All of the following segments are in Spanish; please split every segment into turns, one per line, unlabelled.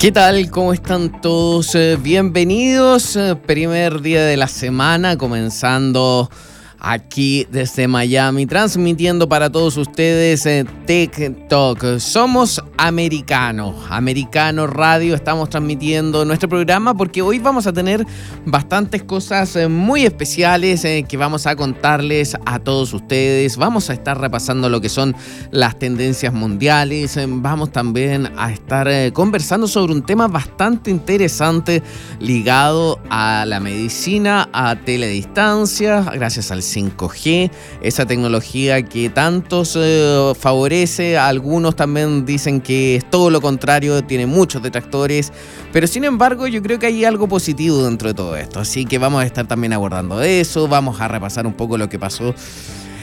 ¿Qué tal? ¿Cómo están todos? Eh, bienvenidos. Eh, primer día de la semana, comenzando aquí desde Miami, transmitiendo para todos ustedes eh, Tech Talk. Somos americano, americano radio, estamos transmitiendo nuestro programa porque hoy vamos a tener bastantes cosas eh, muy especiales eh, que vamos a contarles a todos ustedes. Vamos a estar repasando lo que son las tendencias mundiales, vamos también a estar conversando sobre un tema bastante interesante ligado a la medicina, a teledistancia, gracias al 5G, esa tecnología que tantos eh, favorece, algunos también dicen que es todo lo contrario, tiene muchos detractores, pero sin embargo yo creo que hay algo positivo dentro de todo esto, así que vamos a estar también abordando eso, vamos a repasar un poco lo que pasó.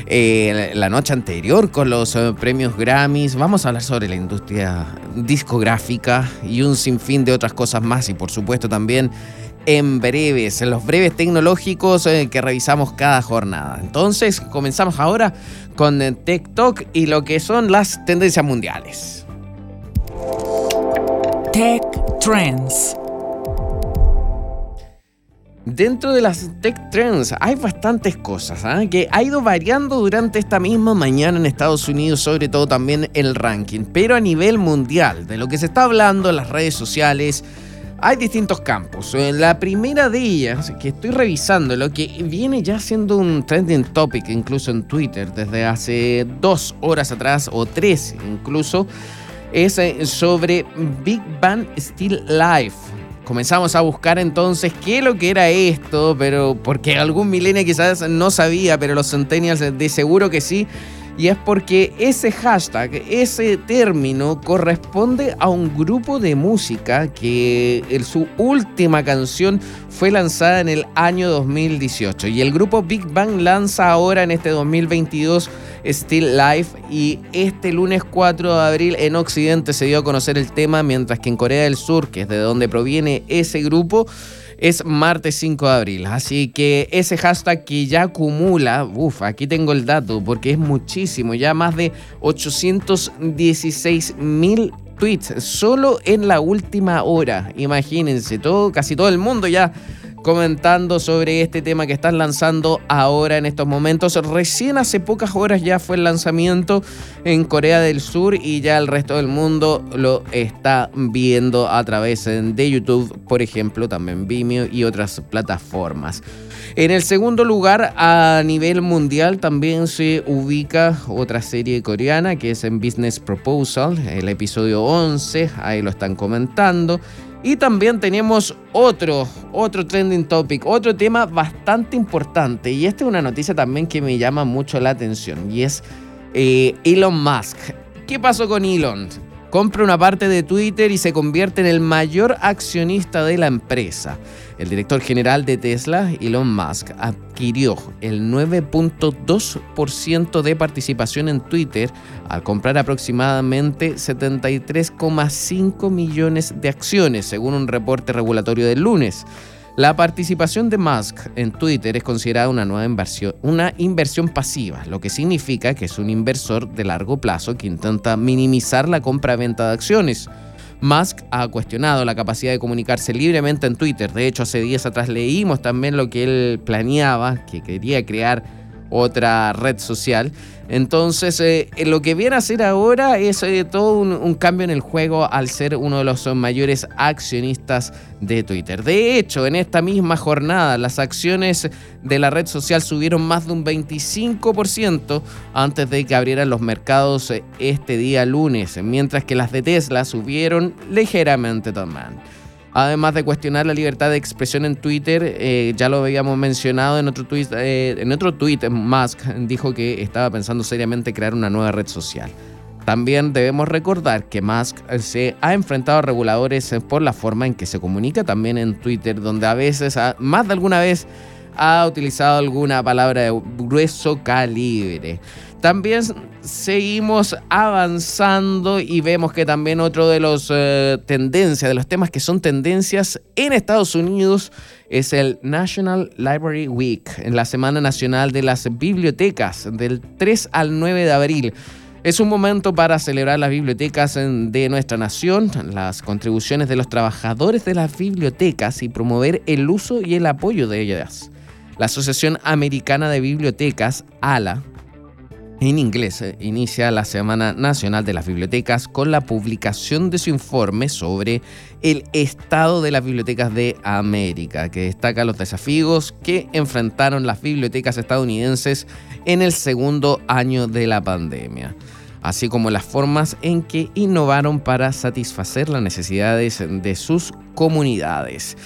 Eh, la noche anterior con los eh, premios Grammys. Vamos a hablar sobre la industria discográfica y un sinfín de otras cosas más y por supuesto también en breves, en los breves tecnológicos eh, que revisamos cada jornada. Entonces, comenzamos ahora con eh, TikTok y lo que son las tendencias mundiales.
Tech Trends.
Dentro de las tech trends hay bastantes cosas ¿ah? que ha ido variando durante esta misma mañana en Estados Unidos, sobre todo también el ranking, pero a nivel mundial, de lo que se está hablando en las redes sociales, hay distintos campos. La primera de ellas, que estoy revisando, lo que viene ya siendo un trending topic incluso en Twitter desde hace dos horas atrás o tres incluso, es eh, sobre Big Bang Still Life. Comenzamos a buscar entonces qué lo que era esto, pero porque algún milenio quizás no sabía, pero los centennials de seguro que sí y es porque ese hashtag, ese término corresponde a un grupo de música que su última canción fue lanzada en el año 2018 y el grupo Big Bang lanza ahora en este 2022 Still Life. Y este lunes 4 de abril en Occidente se dio a conocer el tema mientras que en Corea del Sur, que es de donde proviene ese grupo, es martes 5 de abril. Así que ese hashtag que ya acumula, uff, aquí tengo el dato porque es muchísimo, ya más de 816 mil tweets solo en la última hora. Imagínense, todo, casi todo el mundo ya comentando sobre este tema que están lanzando ahora en estos momentos. Recién hace pocas horas ya fue el lanzamiento en Corea del Sur y ya el resto del mundo lo está viendo a través de YouTube, por ejemplo, también Vimeo y otras plataformas. En el segundo lugar, a nivel mundial, también se ubica otra serie coreana que es en Business Proposal, el episodio 11, ahí lo están comentando. Y también tenemos otro, otro trending topic, otro tema bastante importante. Y esta es una noticia también que me llama mucho la atención. Y es eh, Elon Musk. ¿Qué pasó con Elon? Compra una parte de Twitter y se convierte en el mayor accionista de la empresa. El director general de Tesla, Elon Musk, adquirió el 9.2% de participación en Twitter al comprar aproximadamente 73,5 millones de acciones, según un reporte regulatorio del lunes. La participación de Musk en Twitter es considerada una nueva inversión, una inversión pasiva, lo que significa que es un inversor de largo plazo que intenta minimizar la compra-venta de acciones. Musk ha cuestionado la capacidad de comunicarse libremente en Twitter. De hecho, hace días atrás leímos también lo que él planeaba, que quería crear otra red social. Entonces, eh, lo que viene a hacer ahora es eh, todo un, cambio en el juego al ser uno de los mayores accionistas de Twitter. De hecho, en esta misma jornada, las acciones de la red social subieron más de un 25% antes de que abrieran los mercados eh, este día lunes, mientras que las de Tesla subieron ligeramente también. Además de cuestionar la libertad de expresión en Twitter, eh, ya lo habíamos mencionado en otro tweet, eh, en otro tweet, Musk dijo que estaba pensando seriamente crear una nueva red social. También debemos recordar que Musk se ha enfrentado a reguladores por la forma en que se comunica también en Twitter, donde a veces, más de alguna vez, ha utilizado alguna palabra de grueso calibre. También seguimos avanzando y vemos que también otro de los eh, tendencias, de los temas que son tendencias en Estados Unidos es el National Library Week, en la Semana Nacional de las Bibliotecas, del 3 al 9 de abril. Es un momento para celebrar las bibliotecas de nuestra nación, las contribuciones de los trabajadores de las bibliotecas y promover el uso y el apoyo de ellas. La Asociación Americana de Bibliotecas, ALA, en inglés, eh, inicia la Semana Nacional de las Bibliotecas con la publicación de su informe sobre el estado de las bibliotecas de América, que destaca los desafíos que enfrentaron las bibliotecas estadounidenses en el segundo año de la pandemia, así como las formas en que innovaron para satisfacer las necesidades de sus comunidades.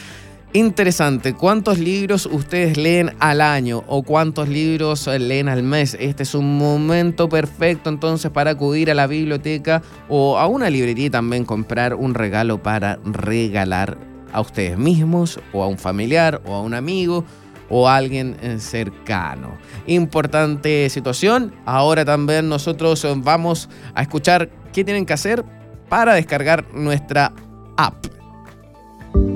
Interesante, ¿cuántos libros ustedes leen al año o cuántos libros leen al mes? Este es un momento perfecto entonces para acudir a la biblioteca o a una librería y también comprar un regalo para regalar a ustedes mismos o a un familiar o a un amigo o a alguien eh, cercano. Importante situación. Ahora también nosotros vamos a escuchar qué tienen que hacer para descargar nuestra app.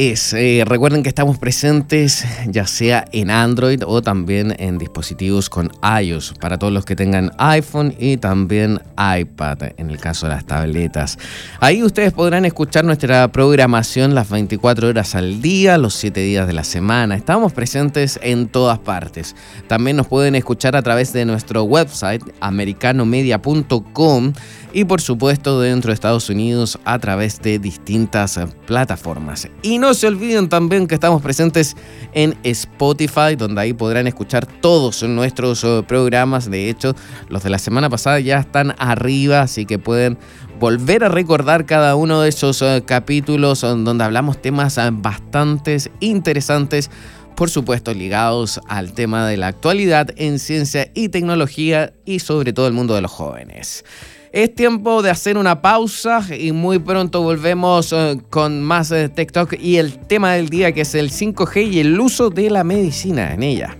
es. Eh, recuerden que estamos presentes ya sea en Android o también en dispositivos con iOS para todos los que tengan iPhone y también iPad en el caso de las tabletas. Ahí ustedes podrán escuchar nuestra programación las 24 horas al día, los 7 días de la semana. Estamos presentes en todas partes. También nos pueden escuchar a través de nuestro website americanomedia.com y por supuesto dentro de Estados Unidos a través de distintas plataformas. Y no se olviden también que estamos presentes en Spotify, donde ahí podrán escuchar todos nuestros eh, programas. De hecho, los de la semana pasada ya están arriba, así que pueden volver a recordar cada uno de esos eh, capítulos donde hablamos temas eh, bastante interesantes por supuesto ligados al tema de la actualidad en ciencia y tecnología y sobre todo el mundo de los jóvenes. Es tiempo de hacer una pausa y muy pronto volvemos eh, con más de TikTok y el tema del día que es el 5G y el uso de la medicina en ella.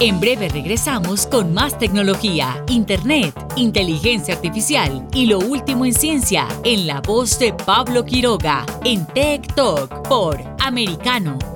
En breve regresamos con más tecnología, internet, inteligencia artificial y lo último en ciencia en la voz de Pablo Quiroga en Tech Talk por Americano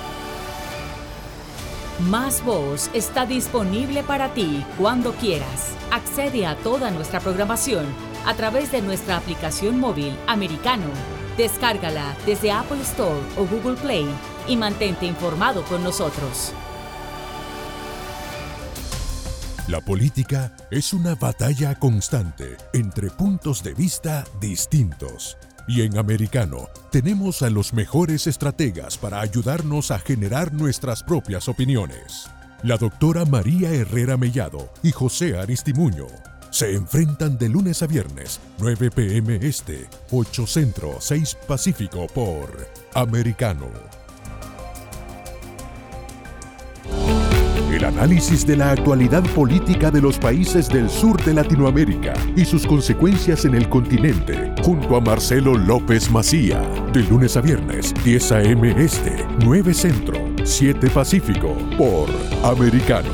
Más Voz está disponible para ti cuando quieras. Accede a toda nuestra programación a través de nuestra aplicación móvil americano. Descárgala desde Apple Store o Google Play y mantente informado con nosotros.
La política es una batalla constante entre puntos de vista distintos y en Americano tenemos a los mejores estrategas para ayudarnos a generar nuestras propias opiniones. La doctora María Herrera Mellado y José Aristimuño se enfrentan de lunes a viernes, 9 pm este, 8 centro, 6 pacífico por Americano. El análisis de la actualidad política de los países del sur de Latinoamérica y sus consecuencias en el continente, junto a Marcelo López Macía, de lunes a viernes, 10 a.m. Este, 9 Centro, 7 Pacífico, por Americano.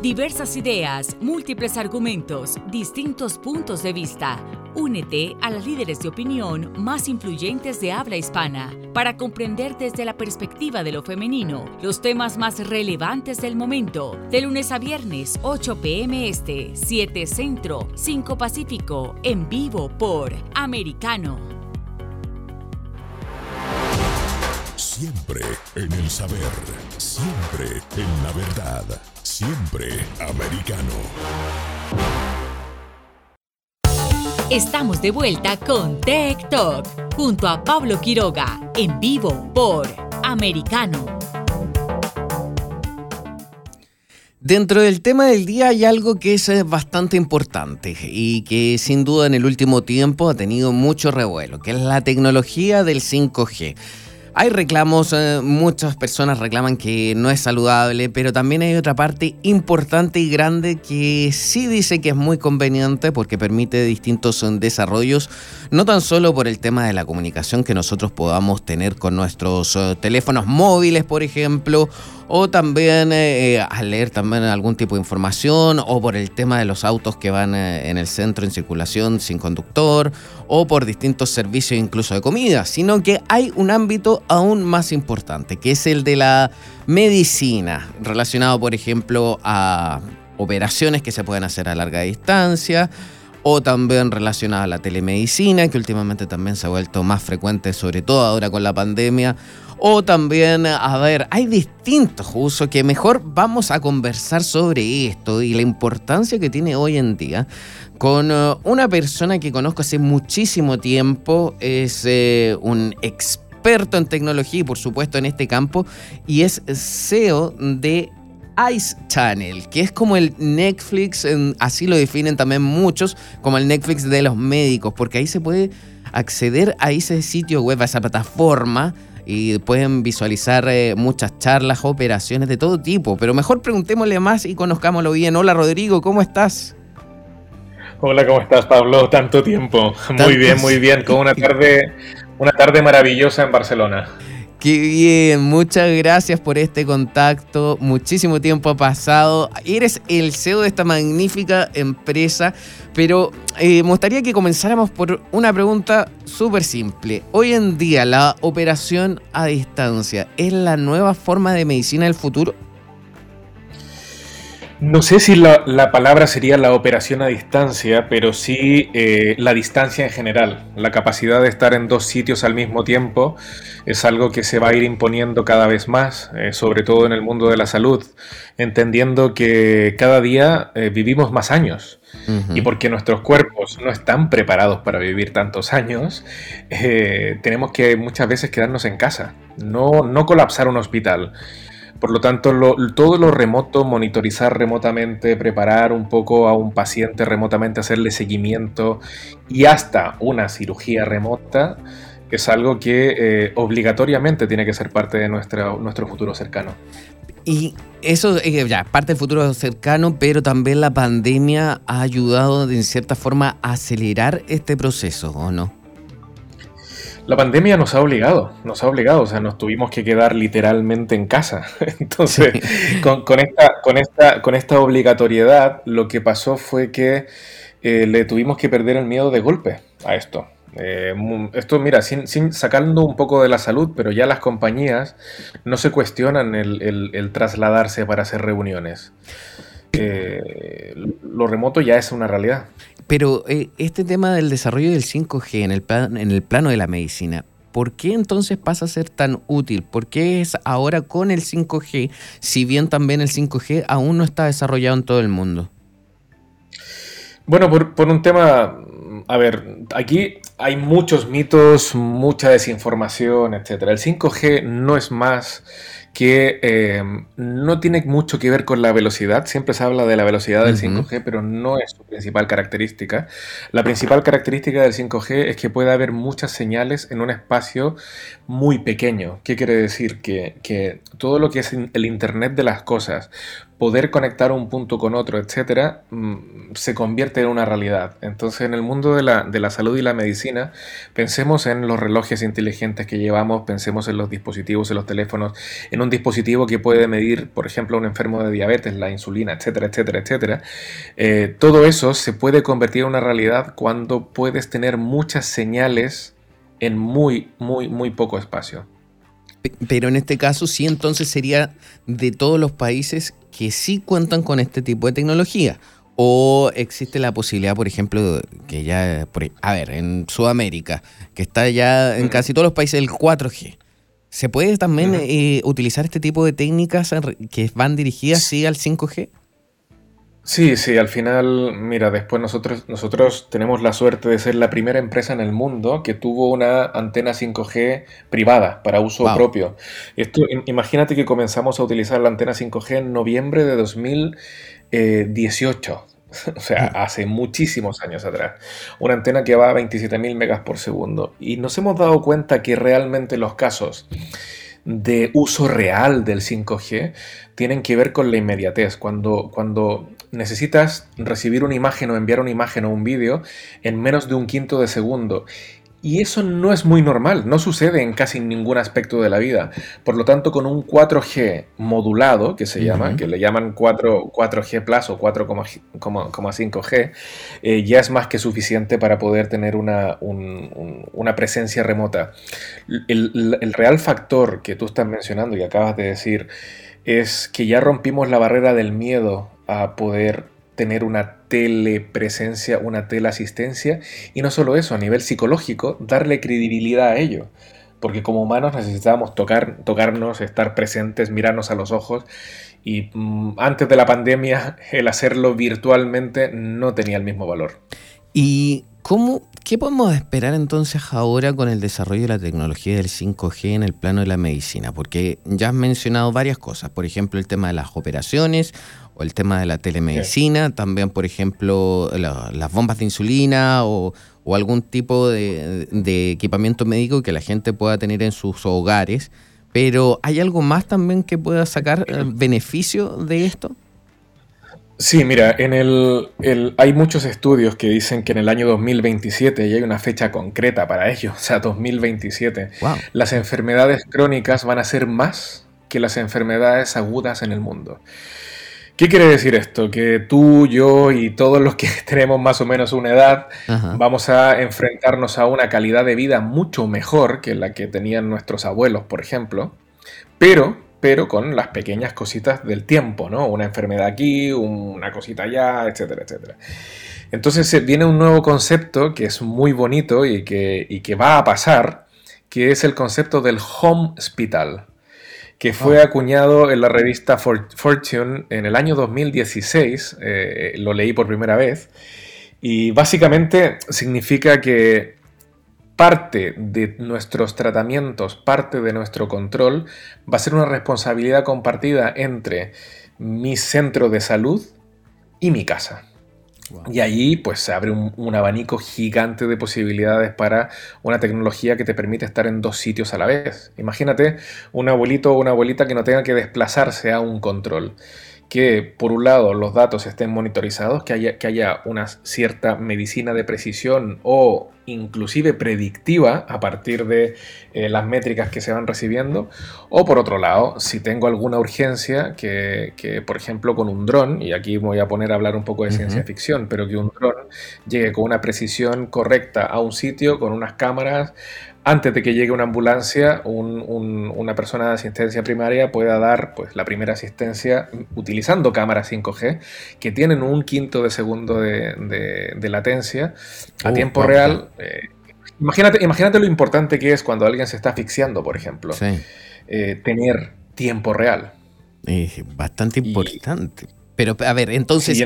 Diversas ideas, múltiples argumentos, distintos puntos de vista Únete a las líderes de opinión más influyentes de habla hispana para comprender desde la perspectiva de lo femenino los temas más relevantes del momento. De lunes a viernes, 8 p.m. Este, 7 Centro, 5 Pacífico, en vivo por Americano.
Siempre en el saber, siempre en la verdad, siempre americano.
Estamos de vuelta con Tech Talk junto a Pablo Quiroga en vivo por Americano.
Dentro del tema del día hay algo que es eh, bastante importante y que sin duda en el último tiempo ha tenido mucho revuelo, que es la tecnología del 5G. Hay reclamos, eh, muchas personas reclaman que no es saludable, pero también hay otra parte importante y grande que sí dice que es muy conveniente porque permite distintos eh, desarrollos, no tan solo por el tema de la comunicación que nosotros podamos tener con nuestros eh, teléfonos móviles, por ejemplo, o también al leer también algún tipo de información, o por el tema de los autos que van en el centro en circulación sin conductor, o por distintos servicios incluso de comida, sino que hay un ámbito aún más importante, que es el de la medicina, relacionado por ejemplo a operaciones que se pueden hacer a larga distancia, o también relacionado a la telemedicina, que últimamente también se ha vuelto más frecuente, sobre todo ahora con la pandemia, o también, a ver, hay distintos usos que mejor vamos a conversar sobre esto y la importancia que tiene hoy en día con eh, una persona que conozco hace muchísimo tiempo, es eh, un experto en tecnología y por supuesto en este campo y es CEO de Ice Channel, que es como el Netflix, así lo definen también muchos, como el Netflix de los médicos, porque ahí se puede acceder a ese sitio web, a esa plataforma, y pueden visualizar eh, muchas charlas, operaciones de todo tipo. Pero mejor preguntémosle más y conozcámoslo bien. Hola Rodrigo, ¿cómo estás?
Hola, ¿cómo estás Pablo? Tanto tiempo. Muy bien, muy bien. Con una tarde una tarde maravillosa en Barcelona.
Qué bien, muchas gracias por este contacto. Muchísimo tiempo ha pasado. Eres el CEO de esta magnífica empresa, pero eh, me gustaría que comenzáramos por una pregunta súper simple. Hoy en día, ¿la operación a distancia es la nueva forma de medicina del futuro?
No sé si la, palabra sería la operación a distancia, pero sí eh, la distancia en general. La capacidad de estar en dos sitios al mismo tiempo es algo que se va a ir imponiendo cada vez más, eh, sobre todo en el mundo de la salud, entendiendo que cada día eh, vivimos más años. Y porque nuestros cuerpos no están preparados para vivir tantos años, tenemos que muchas veces quedarnos en casa, no, no colapsar un hospital. Por lo tanto, todo lo remoto, monitorizar remotamente, preparar un poco a un paciente remotamente, hacerle seguimiento y hasta una cirugía remota, es algo que eh, obligatoriamente tiene que ser parte de nuestro futuro cercano.
Y eso es ya parte del futuro cercano, pero también la pandemia ha ayudado de cierta forma a acelerar este proceso, ¿o no?
La pandemia nos ha obligado, nos ha obligado, o sea, nos tuvimos que quedar literalmente en casa. Entonces, con, esta, con, esta, con esta obligatoriedad, lo que pasó fue que eh, le tuvimos que perder el miedo de golpe a esto. Eh, esto, mira, sin, sacando un poco de la salud, pero ya las compañías no se cuestionan el, trasladarse para hacer reuniones. Eh, lo remoto ya es una realidad.
Pero eh, este tema del desarrollo del 5G en el, en el plano de la medicina, ¿por qué entonces pasa a ser tan útil? ¿Por qué es ahora con el 5G, si bien también el 5G aún no está desarrollado en todo el mundo?
Bueno, por, por un tema, a ver, aquí hay muchos mitos, mucha desinformación, etc. El 5G no es más que eh, no tiene mucho que ver con la velocidad. Siempre se habla de la velocidad del 5G, pero no es su principal característica. La principal característica del 5G es que puede haber muchas señales en un espacio muy pequeño. ¿Qué quiere decir? Que, que todo lo que es el Internet de las cosas poder conectar un punto con otro, etcétera, mm, se convierte en una realidad. Entonces, en el mundo de la, de la, salud y la medicina, pensemos en los relojes inteligentes que llevamos, pensemos en los dispositivos, en los teléfonos, en un dispositivo que puede medir, por ejemplo, un enfermo de diabetes, la insulina, etcétera, etcétera, etcétera. Eh, todo eso se puede convertir en una realidad cuando puedes tener muchas señales en muy, muy, muy poco espacio.
Pero en este caso sí entonces sería de todos los países que sí cuentan con este tipo de tecnología. ¿O existe la posibilidad, por ejemplo, que ya, a ver, en Sudamérica, que está ya en casi todos los países el 4G? ¿Se puede también eh, utilizar este tipo de técnicas que van dirigidas sí al 5G?
Sí, sí, al final, mira, después nosotros, nosotros tenemos la suerte de ser la primera empresa en el mundo que tuvo una antena 5G privada para uso propio. Esto, imagínate que comenzamos a utilizar la antena 5G en noviembre de 2018. O sea, mm. hace muchísimos años atrás. Una antena que va a 27.000 megas por segundo. Y nos hemos dado cuenta que realmente los casos de uso real del 5G tienen que ver con la inmediatez. Cuando, cuando necesitas recibir una imagen o enviar una imagen o un vídeo en menos de un quinto de segundo. Y eso no es muy normal, no sucede en casi ningún aspecto de la vida. Por lo tanto, con un 4G modulado, que se llama, que le llaman 4, g Plus o 4,5G, eh, ya es más que suficiente para poder tener una, una presencia remota. El, el real factor que tú estás mencionando y acabas de decir es que ya rompimos la barrera del miedo a poder tener una telepresencia, una teleasistencia, y no solo eso, a nivel psicológico, darle credibilidad a ello. Porque como humanos necesitábamos tocar, tocarnos, estar presentes, mirarnos a los ojos, y mm, antes de la pandemia el hacerlo virtualmente no tenía el mismo valor.
¿Y cómo, qué podemos esperar entonces ahora con el desarrollo de la tecnología del 5G en el plano de la medicina? Porque ya has mencionado varias cosas, por ejemplo el tema de las operaciones, o el tema de la telemedicina, también, por ejemplo, las bombas de insulina o, algún tipo de, equipamiento médico que la gente pueda tener en sus hogares. Pero ¿hay algo más también que pueda sacar eh, beneficio de esto?
Sí, mira, en el, hay muchos estudios que dicen que en el año 2027, y hay una fecha concreta para ello, o sea, 2027, las enfermedades crónicas van a ser más que las enfermedades agudas en el mundo. ¿Qué quiere decir esto? Que tú, yo y todos los que tenemos más o menos una edad vamos a enfrentarnos a una calidad de vida mucho mejor que la que tenían nuestros abuelos, por ejemplo, pero, pero con las pequeñas cositas del tiempo, ¿no? Una enfermedad aquí, una cosita allá, etcétera, etcétera. Entonces viene un nuevo concepto que es muy bonito y que, y que va a pasar, que es el concepto del home hospital que fue ah. acuñado en la revista Fortune en el año 2016, eh, lo leí por primera vez, y básicamente significa que parte de nuestros tratamientos, parte de nuestro control, va a ser una responsabilidad compartida entre mi centro de salud y mi casa. Y allí pues se abre un, abanico gigante de posibilidades para una tecnología que te permite estar en dos sitios a la vez. Imagínate un abuelito o una abuelita que no tenga que desplazarse a un control que por un lado los datos estén monitorizados, que haya, que haya una cierta medicina de precisión o inclusive predictiva a partir de eh, las métricas que se van recibiendo, o por otro lado, si tengo alguna urgencia, que, por ejemplo con un dron, y aquí voy a poner a hablar un poco de ciencia ficción, pero que un dron llegue con una precisión correcta a un sitio, con unas cámaras, antes de que llegue una ambulancia, una persona de asistencia primaria pueda dar pues, la primera asistencia utilizando cámaras 5G que tienen un quinto de segundo de, latencia a uh, tiempo real. Eh, imagínate, imagínate lo importante que es cuando alguien se está asfixiando, por ejemplo. Eh, tener tiempo real.
Es bastante importante. Pero, a ver, entonces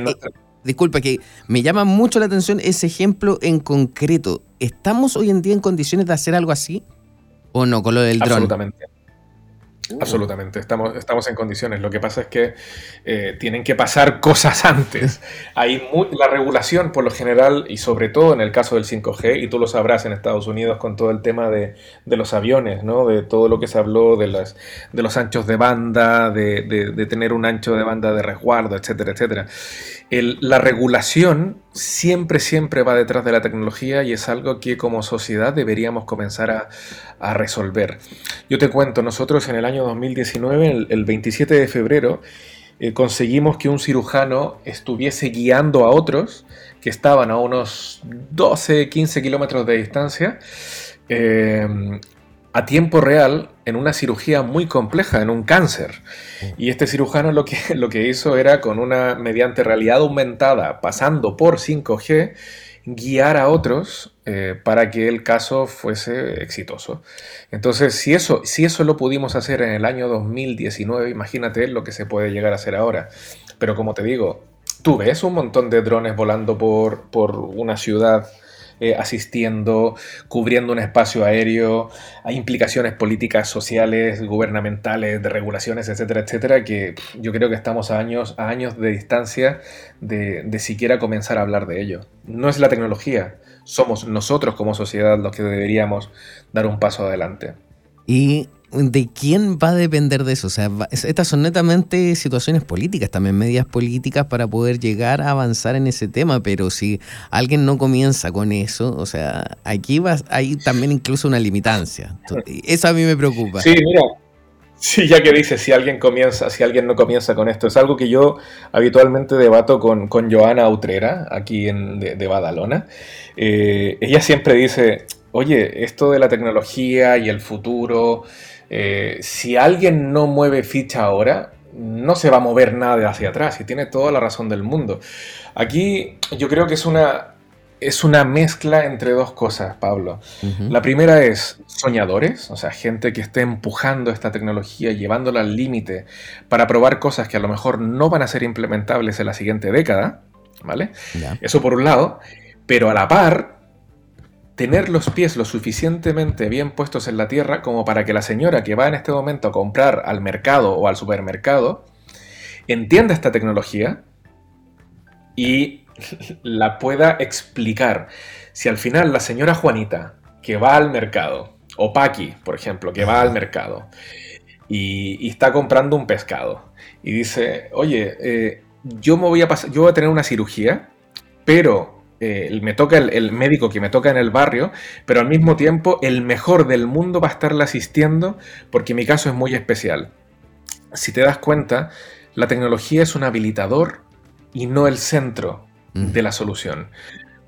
disculpa, que me llama mucho la atención ese ejemplo en concreto. ¿Estamos hoy en día en condiciones de hacer algo así? ¿O no, con lo del dron?
Absolutamente. Uh. Absolutamente, estamos, estamos en condiciones. Lo que pasa es que eh, tienen que pasar cosas antes. Hay la regulación, por lo general, y sobre todo en el caso del 5G, y tú lo sabrás en Estados Unidos con todo el tema de, los aviones, ¿no? de todo lo que se habló de, las, de los anchos de banda, de, de tener un ancho de banda de resguardo, etcétera, etcétera. La regulación siempre, siempre va detrás de la tecnología y es algo que como sociedad deberíamos comenzar a, resolver. Yo te cuento, nosotros en el año 2019, el, 27 de febrero, eh, conseguimos que un cirujano estuviese guiando a otros que estaban a unos 12, 15 kilómetros de distancia eh, a tiempo real en una cirugía muy compleja, en un cáncer. Y este cirujano lo que, lo que hizo era con una, mediante realidad aumentada, pasando por 5G, guiar a otros eh, para que el caso fuese exitoso. Entonces, si eso, si eso lo pudimos hacer en el año 2019, imagínate lo que se puede llegar a hacer ahora. Pero como te digo, tú ves un montón de drones volando por, por una ciudad eh, asistiendo, cubriendo un espacio aéreo, hay implicaciones políticas, sociales, gubernamentales, de regulaciones, etcétera, etcétera, que yo creo que estamos a años, a años de distancia de, de siquiera comenzar a hablar de ello. No es la tecnología, somos nosotros como sociedad los que deberíamos dar un paso adelante.
Y ¿de quién va a depender de eso? O sea, estas son netamente situaciones políticas, también medidas políticas para poder llegar a avanzar en ese tema, pero si alguien no comienza con eso, o sea, aquí va, hay también incluso una limitancia. Eso a mí me preocupa.
Sí, mira. Sí, ya que dices, si alguien comienza, si alguien no comienza con esto, es algo que yo habitualmente debato con, con Joana Utrera, aquí en, de, Badalona. Eh, ella siempre dice, oye, esto de la tecnología y el futuro, eh, si alguien no mueve ficha ahora, no se va a mover nada hacia atrás y tiene toda la razón del mundo. Aquí yo creo que es una, es una mezcla entre dos cosas, Pablo. La primera es soñadores, o sea, gente que esté empujando esta tecnología, llevándola al límite para probar cosas que a lo mejor no van a ser implementables en la siguiente década, ¿vale? Eso por un lado, pero a la par tener los pies lo suficientemente bien puestos en la tierra como para que la señora que va en este momento a comprar al mercado o al supermercado entienda esta tecnología y la pueda explicar. Si al final la señora Juanita, que va al mercado, o Paqui, por ejemplo, que va al mercado y, está comprando un pescado y dice, oye, eh, yo me voy a pasar, yo voy a tener una cirugía, pero eh, me toca el, médico que me toca en el barrio, pero al mismo tiempo el mejor del mundo va a estarle asistiendo porque mi caso es muy especial. Si te das cuenta, la tecnología es un habilitador y no el centro mm. de la solución.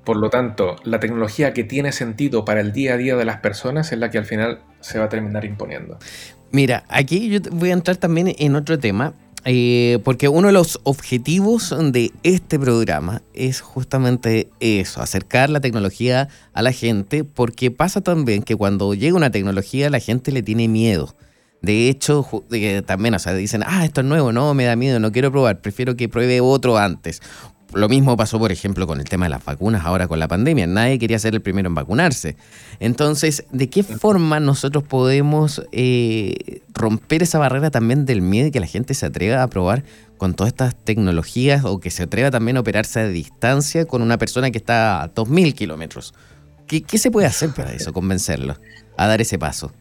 Por lo tanto, la tecnología que tiene sentido para el día a día de las personas es la que al final se va a terminar imponiendo.
Mira, aquí yo voy a entrar también en otro tema, eh, porque uno de los objetivos de este programa es justamente eso, acercar la tecnología a la gente, porque pasa también que cuando llega una tecnología la gente le tiene miedo. De hecho, también, o sea, dicen, ah, esto es nuevo, no, me da miedo, no quiero probar, prefiero que pruebe otro antes. Lo mismo pasó, por ejemplo, con el tema de las vacunas ahora con la pandemia. Nadie quería ser el primero en vacunarse. Entonces, ¿de qué forma nosotros podemos eh, romper esa barrera también del miedo y que la gente se atreva a probar con todas estas tecnologías o que se atreva también a operarse a distancia con una persona que está a 2.000 kilómetros? ¿Qué, ¿Qué se puede hacer para eso, convencerlo a dar ese paso?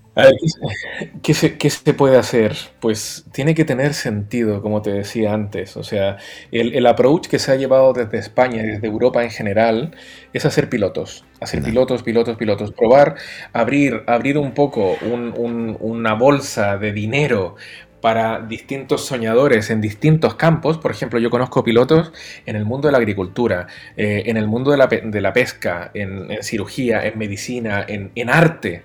¿Qué se, puede hacer? Pues tiene que tener sentido, como te decía antes. O sea, el, approach que se ha llevado desde España y desde Europa en general es hacer pilotos. Hacer pilotos, pilotos, pilotos. Probar, abrir, abrir un poco una bolsa de dinero para distintos soñadores en distintos campos. Por ejemplo, yo conozco pilotos en el mundo de la agricultura, eh, en el mundo de la, pesca, en, cirugía, en medicina, en, arte.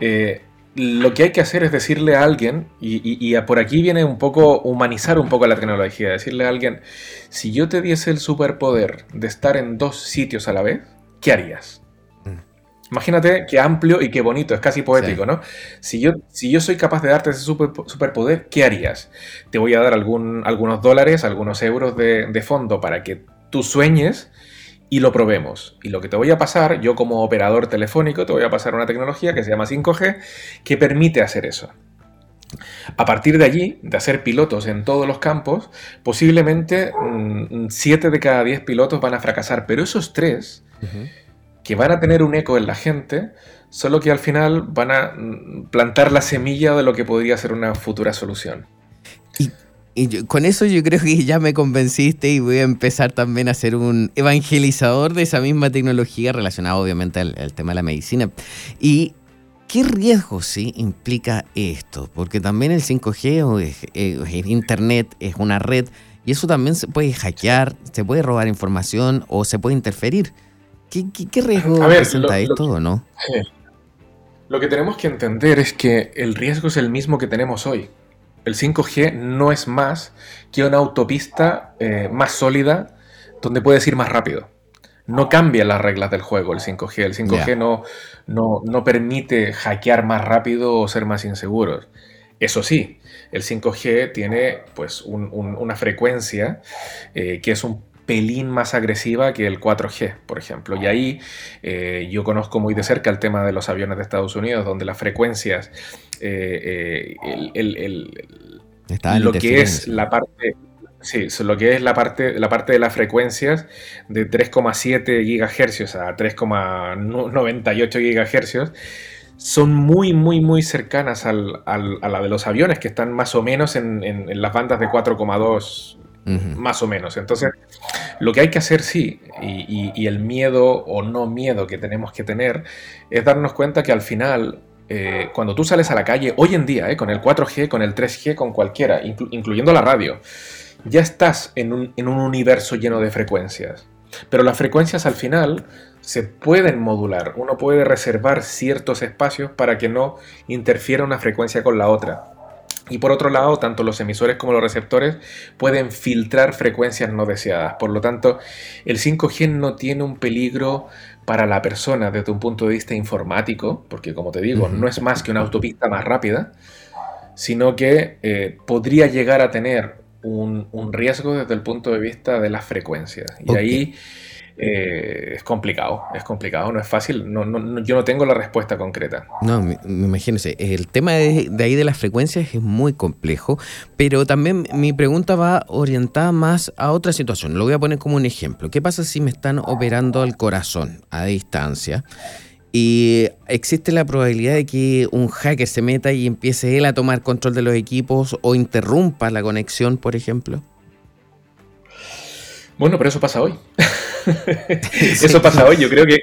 Eh, lo que hay que hacer es decirle a alguien, y, por aquí viene un poco humanizar un poco la tecnología, decirle a alguien, si yo te diese el superpoder de estar en dos sitios a la vez, ¿qué harías? Mm. Imagínate qué amplio y qué bonito, es casi poético, ¿no? Si yo, si yo soy capaz de darte ese superpoder, ¿qué harías? Te voy a dar algún, algunos dólares, algunos euros de, de fondo para que tú sueñes y lo probemos. Y lo que te voy a pasar, yo como operador telefónico, te voy a pasar una tecnología que se llama 5G que permite hacer eso. A partir de allí, de hacer pilotos en todos los campos, posiblemente 7 mm, de cada 10 pilotos van a fracasar, pero esos 3 que van a tener un eco en la gente, solo que al final van a mm, plantar la semilla de lo que podría ser una futura solución.
Y, con eso yo creo que ya me convenciste y voy a empezar también a ser un evangelizador de esa misma tecnología relacionada obviamente al, al tema de la medicina. Y ¿Qué riesgos sí implica esto? Porque también el 5G es, es, Internet, es una red, y eso también se puede hackear, se puede robar información o se puede interferir. ¿Qué, qué, riesgo presenta esto o no?
Lo que tenemos que entender es que el riesgo es el mismo que tenemos hoy. El 5G no es más que una autopista eh, más sólida donde puedes ir más rápido no cambia las reglas del juego el 5G. El 5G no, no, permite hackear más rápido o ser más inseguros. Eso sí, el 5G tiene pues una frecuencia eh, que es un pelín más agresiva que el 4G, por ejemplo. Y ahí eh, yo conozco muy de cerca el tema de los aviones de Estados Unidos, donde las frecuencias, eh, lo que es la parte, Sí, lo que es la parte, la parte de las frecuencias de 3,7 GHz a 3,98 GHz son muy, muy, muy cercanas a la de los aviones, que están más o menos en, las bandas de 4,2 más o menos. Entonces, lo que hay que hacer, sí, y, el miedo o no miedo que tenemos que tener, es darnos cuenta que al final, eh, cuando tú sales a la calle, hoy en día, eh, con el 4G, con el 3G, con cualquiera, incluyendo la radio, ya estás en un, universo lleno de frecuencias. Pero las frecuencias al final se pueden modular. Uno puede reservar ciertos espacios para que no interfiera una frecuencia con la otra. Y por otro lado, tanto los emisores como los receptores pueden filtrar frecuencias no deseadas. Por lo tanto, el 5G no tiene un peligro para la persona desde un punto de vista informático, porque como te digo, no es más que una autopista más rápida, sino que eh, podría llegar a tener un, riesgo desde el punto de vista de las frecuencias. Y ahí eh, es complicado, es complicado, no es fácil. No, yo no tengo la respuesta concreta.
No, me, imagínense, el tema de, ahí de las frecuencias es muy complejo, pero también mi pregunta va orientada más a otra situación. Lo voy a poner como un ejemplo. ¿Qué pasa si me están operando al corazón a distancia? Y existe la probabilidad de que un hacker se meta y empiece él a tomar control de los equipos o interrumpa la conexión, por ejemplo.
Bueno, pero eso pasa hoy. eso pasa hoy. Yo creo que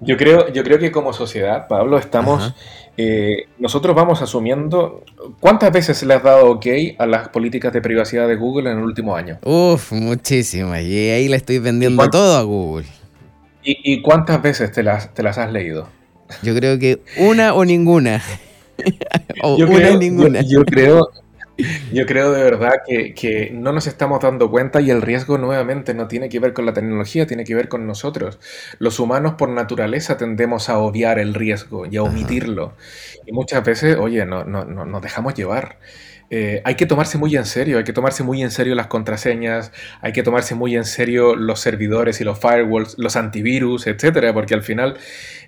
yo, creo yo creo que como sociedad, Pablo, estamos eh, nosotros vamos asumiendo. ¿Cuántas veces le has dado OK a las políticas de privacidad de Google en el último año?
Uf, muchísimas. Y ahí le estoy vendiendo todo a Google.
¿Y, cuántas veces te las, te las has leído?
Yo creo que una o ninguna.
o una creo, ninguna. Yo, creo, yo creo de verdad que, que, no nos estamos dando cuenta y el riesgo nuevamente no tiene que ver con la tecnología, tiene que ver con nosotros. Los humanos por naturaleza tendemos a obviar el riesgo y a omitirlo. Y muchas veces, oye, no, no, no, nos dejamos llevar. Eh, hay que tomarse muy en serio, hay que tomarse muy en serio las contraseñas, hay que tomarse muy en serio los servidores y los firewalls, los antivirus, etcétera, porque al final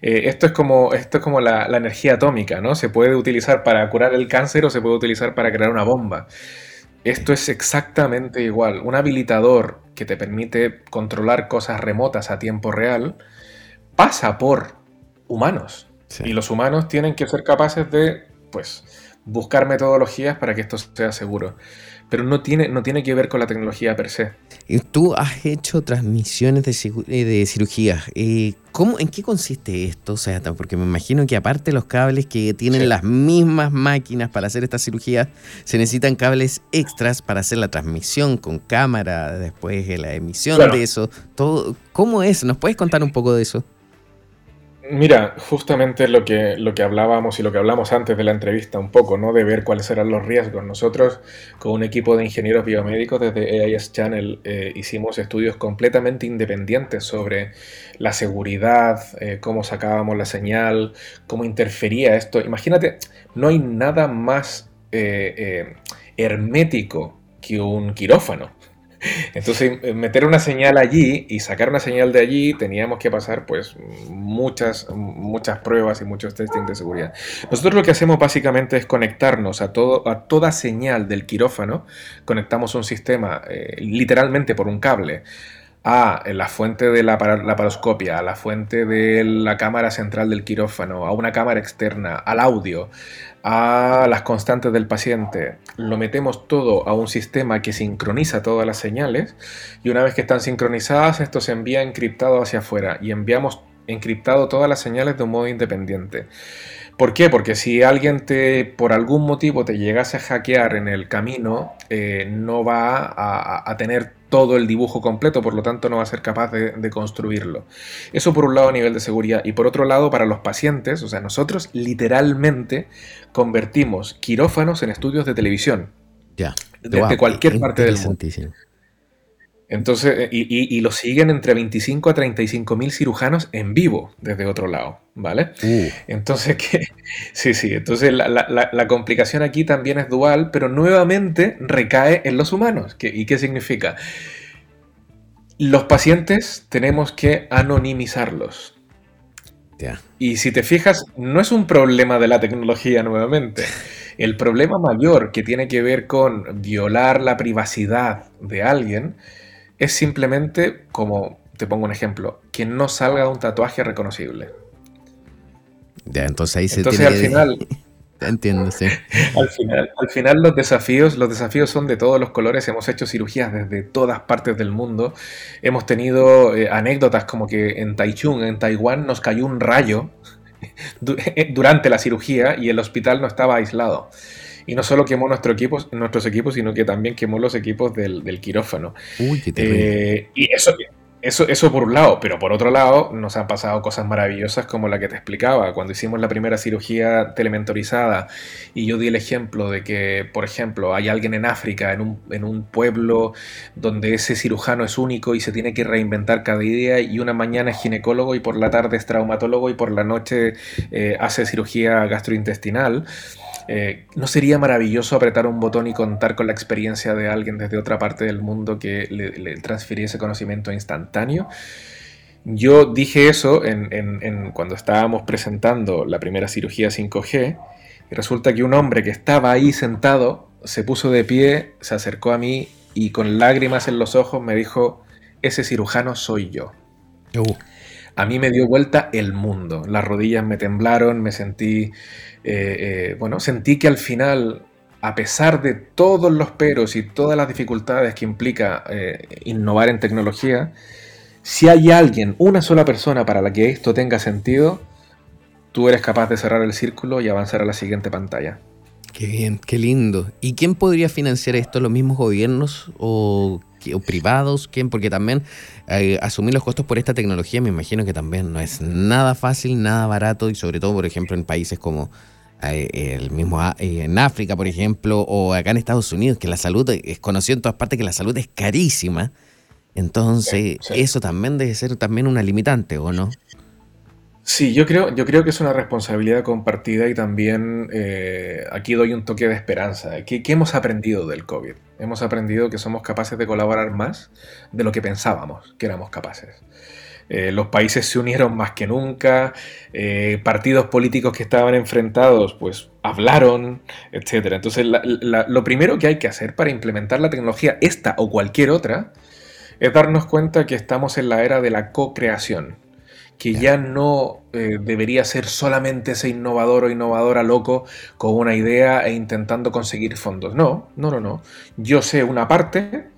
eh, esto es como, esto es como la, energía atómica, ¿no? Se puede utilizar para curar el cáncer o se puede utilizar para crear una bomba. Esto es exactamente igual. Un habilitador que te permite controlar cosas remotas a tiempo real pasa por humanos. Y los humanos tienen que ser capaces de, pues, buscar metodologías para que esto sea seguro. Pero no tiene, no tiene que ver con la tecnología per se.
Tú has hecho transmisiones de, eh, de cirugías. Eh, ¿cómo, ¿En qué consiste esto? O sea, porque me imagino que aparte de los cables que tienen las mismas máquinas para hacer esta cirugía, se necesitan cables extras para hacer la transmisión con cámara, después la emisión de eso. Todo, ¿Cómo es? ¿Nos puedes contar un poco de eso?
Mira, justamente lo que, lo que hablábamos y lo que hablamos antes de la entrevista un poco, ¿no? De ver cuáles eran los riesgos. Nosotros, con un equipo de ingenieros biomédicos desde AIS Channel, eh, hicimos estudios completamente independientes sobre la seguridad, eh, cómo sacábamos la señal, cómo interfería esto. Imagínate, no hay nada más eh, hermético que un quirófano. Entonces, eh, meter una señal allí y sacar una señal de allí, teníamos que pasar pues muchas, muchas pruebas y muchos testing de seguridad. Nosotros lo que hacemos básicamente es conectarnos a, todo, a toda señal del quirófano, conectamos un sistema eh, literalmente por un cable a la fuente de la, la paroscopia, a la fuente de la cámara central del quirófano, a una cámara externa, al audio, a las constantes del paciente, lo metemos todo a un sistema que sincroniza todas las señales y una vez que están sincronizadas esto se envía encriptado hacia afuera y enviamos encriptado todas las señales de un modo independiente. ¿Por qué? Porque si alguien te, por algún motivo, te llegase a hackear en el camino, eh, no va a, tener todo el dibujo completo, por lo tanto no va a ser capaz de, de, construirlo. Eso por un lado a nivel de seguridad y por otro lado para los pacientes, o sea, nosotros literalmente convertimos quirófanos en estudios de televisión.
Ya.
Desde cualquier parte del mundo. Entonces, eh, y, lo siguen entre 25 a 35 mil cirujanos en vivo desde otro lado, ¿vale? Uh. Entonces, ¿qué? sí, sí, entonces la, complicación aquí también es dual, pero nuevamente recae en los humanos. ¿Y qué significa? Los pacientes tenemos que anonimizarlos. Y si te fijas, no es un problema de la tecnología nuevamente. El problema mayor que tiene que ver con violar la privacidad de alguien es simplemente, como te pongo un ejemplo, que no salga un tatuaje reconocible.
Ya, entonces ahí se
entonces, al final,
Entiendo, sí.
al, final, al final los desafíos, los desafíos son de todos los colores. Hemos hecho cirugías desde todas partes del mundo. Hemos tenido eh, anécdotas como que en Taichung, en Taiwán, nos cayó un rayo durante la cirugía y el hospital no estaba aislado. Y no solo quemó nuestro equipo, nuestros equipos, sino que también quemó los equipos del, quirófano.
Uy, qué eh,
y eso, eso, eso por un lado, pero por otro lado nos han pasado cosas maravillosas como la que te explicaba, cuando hicimos la primera cirugía telementorizada y yo di el ejemplo de que, por ejemplo, hay alguien en África, en un, en un pueblo donde ese cirujano es único y se tiene que reinventar cada día y una mañana es ginecólogo y por la tarde es traumatólogo y por la noche eh, hace cirugía gastrointestinal. Eh, ¿No sería maravilloso apretar un botón y contar con la experiencia de alguien desde otra parte del mundo que le, transfiriese conocimiento instantáneo? Yo dije eso en, cuando estábamos presentando la primera cirugía 5G y resulta que un hombre que estaba ahí sentado se puso de pie, se acercó a mí y con lágrimas en los ojos me dijo, ese cirujano soy yo. Uh. A mí me dio vuelta el mundo, las rodillas me temblaron, me sentí eh, eh, bueno, sentí que al final, a pesar de todos los peros y todas las dificultades que implica eh, innovar en tecnología, si hay alguien, una sola persona para la que esto tenga sentido, tú eres capaz de cerrar el círculo y avanzar a la siguiente pantalla.
Qué bien, qué lindo. ¿Y quién podría financiar esto? ¿Los mismos gobiernos o, privados? ¿Quién? Porque también asumir los costos por esta tecnología me imagino que también no es nada fácil, nada barato y sobre todo, por ejemplo, en países como eh, el mismo ah, eh, en África, por ejemplo, o acá en Estados Unidos, que la salud es conocido en todas partes que la salud es carísima. Entonces, eso también debe ser también una limitante, ¿o no?
Sí, yo creo, yo creo que es una responsabilidad compartida y también eh, aquí doy un toque de esperanza. ¿Qué, ¿Qué, hemos aprendido del COVID? Hemos aprendido que somos capaces de colaborar más de lo que pensábamos que éramos capaces. Eh, los países se unieron más que nunca, eh, partidos políticos que estaban enfrentados pues hablaron, etc. Entonces lo primero que hay que hacer para implementar la tecnología, esta o cualquier otra, es darnos cuenta que estamos en la era de la co-creación que ya no eh, debería ser solamente ese innovador o innovadora loco con una idea e intentando conseguir fondos. No, no, no, no. Yo sé una parte,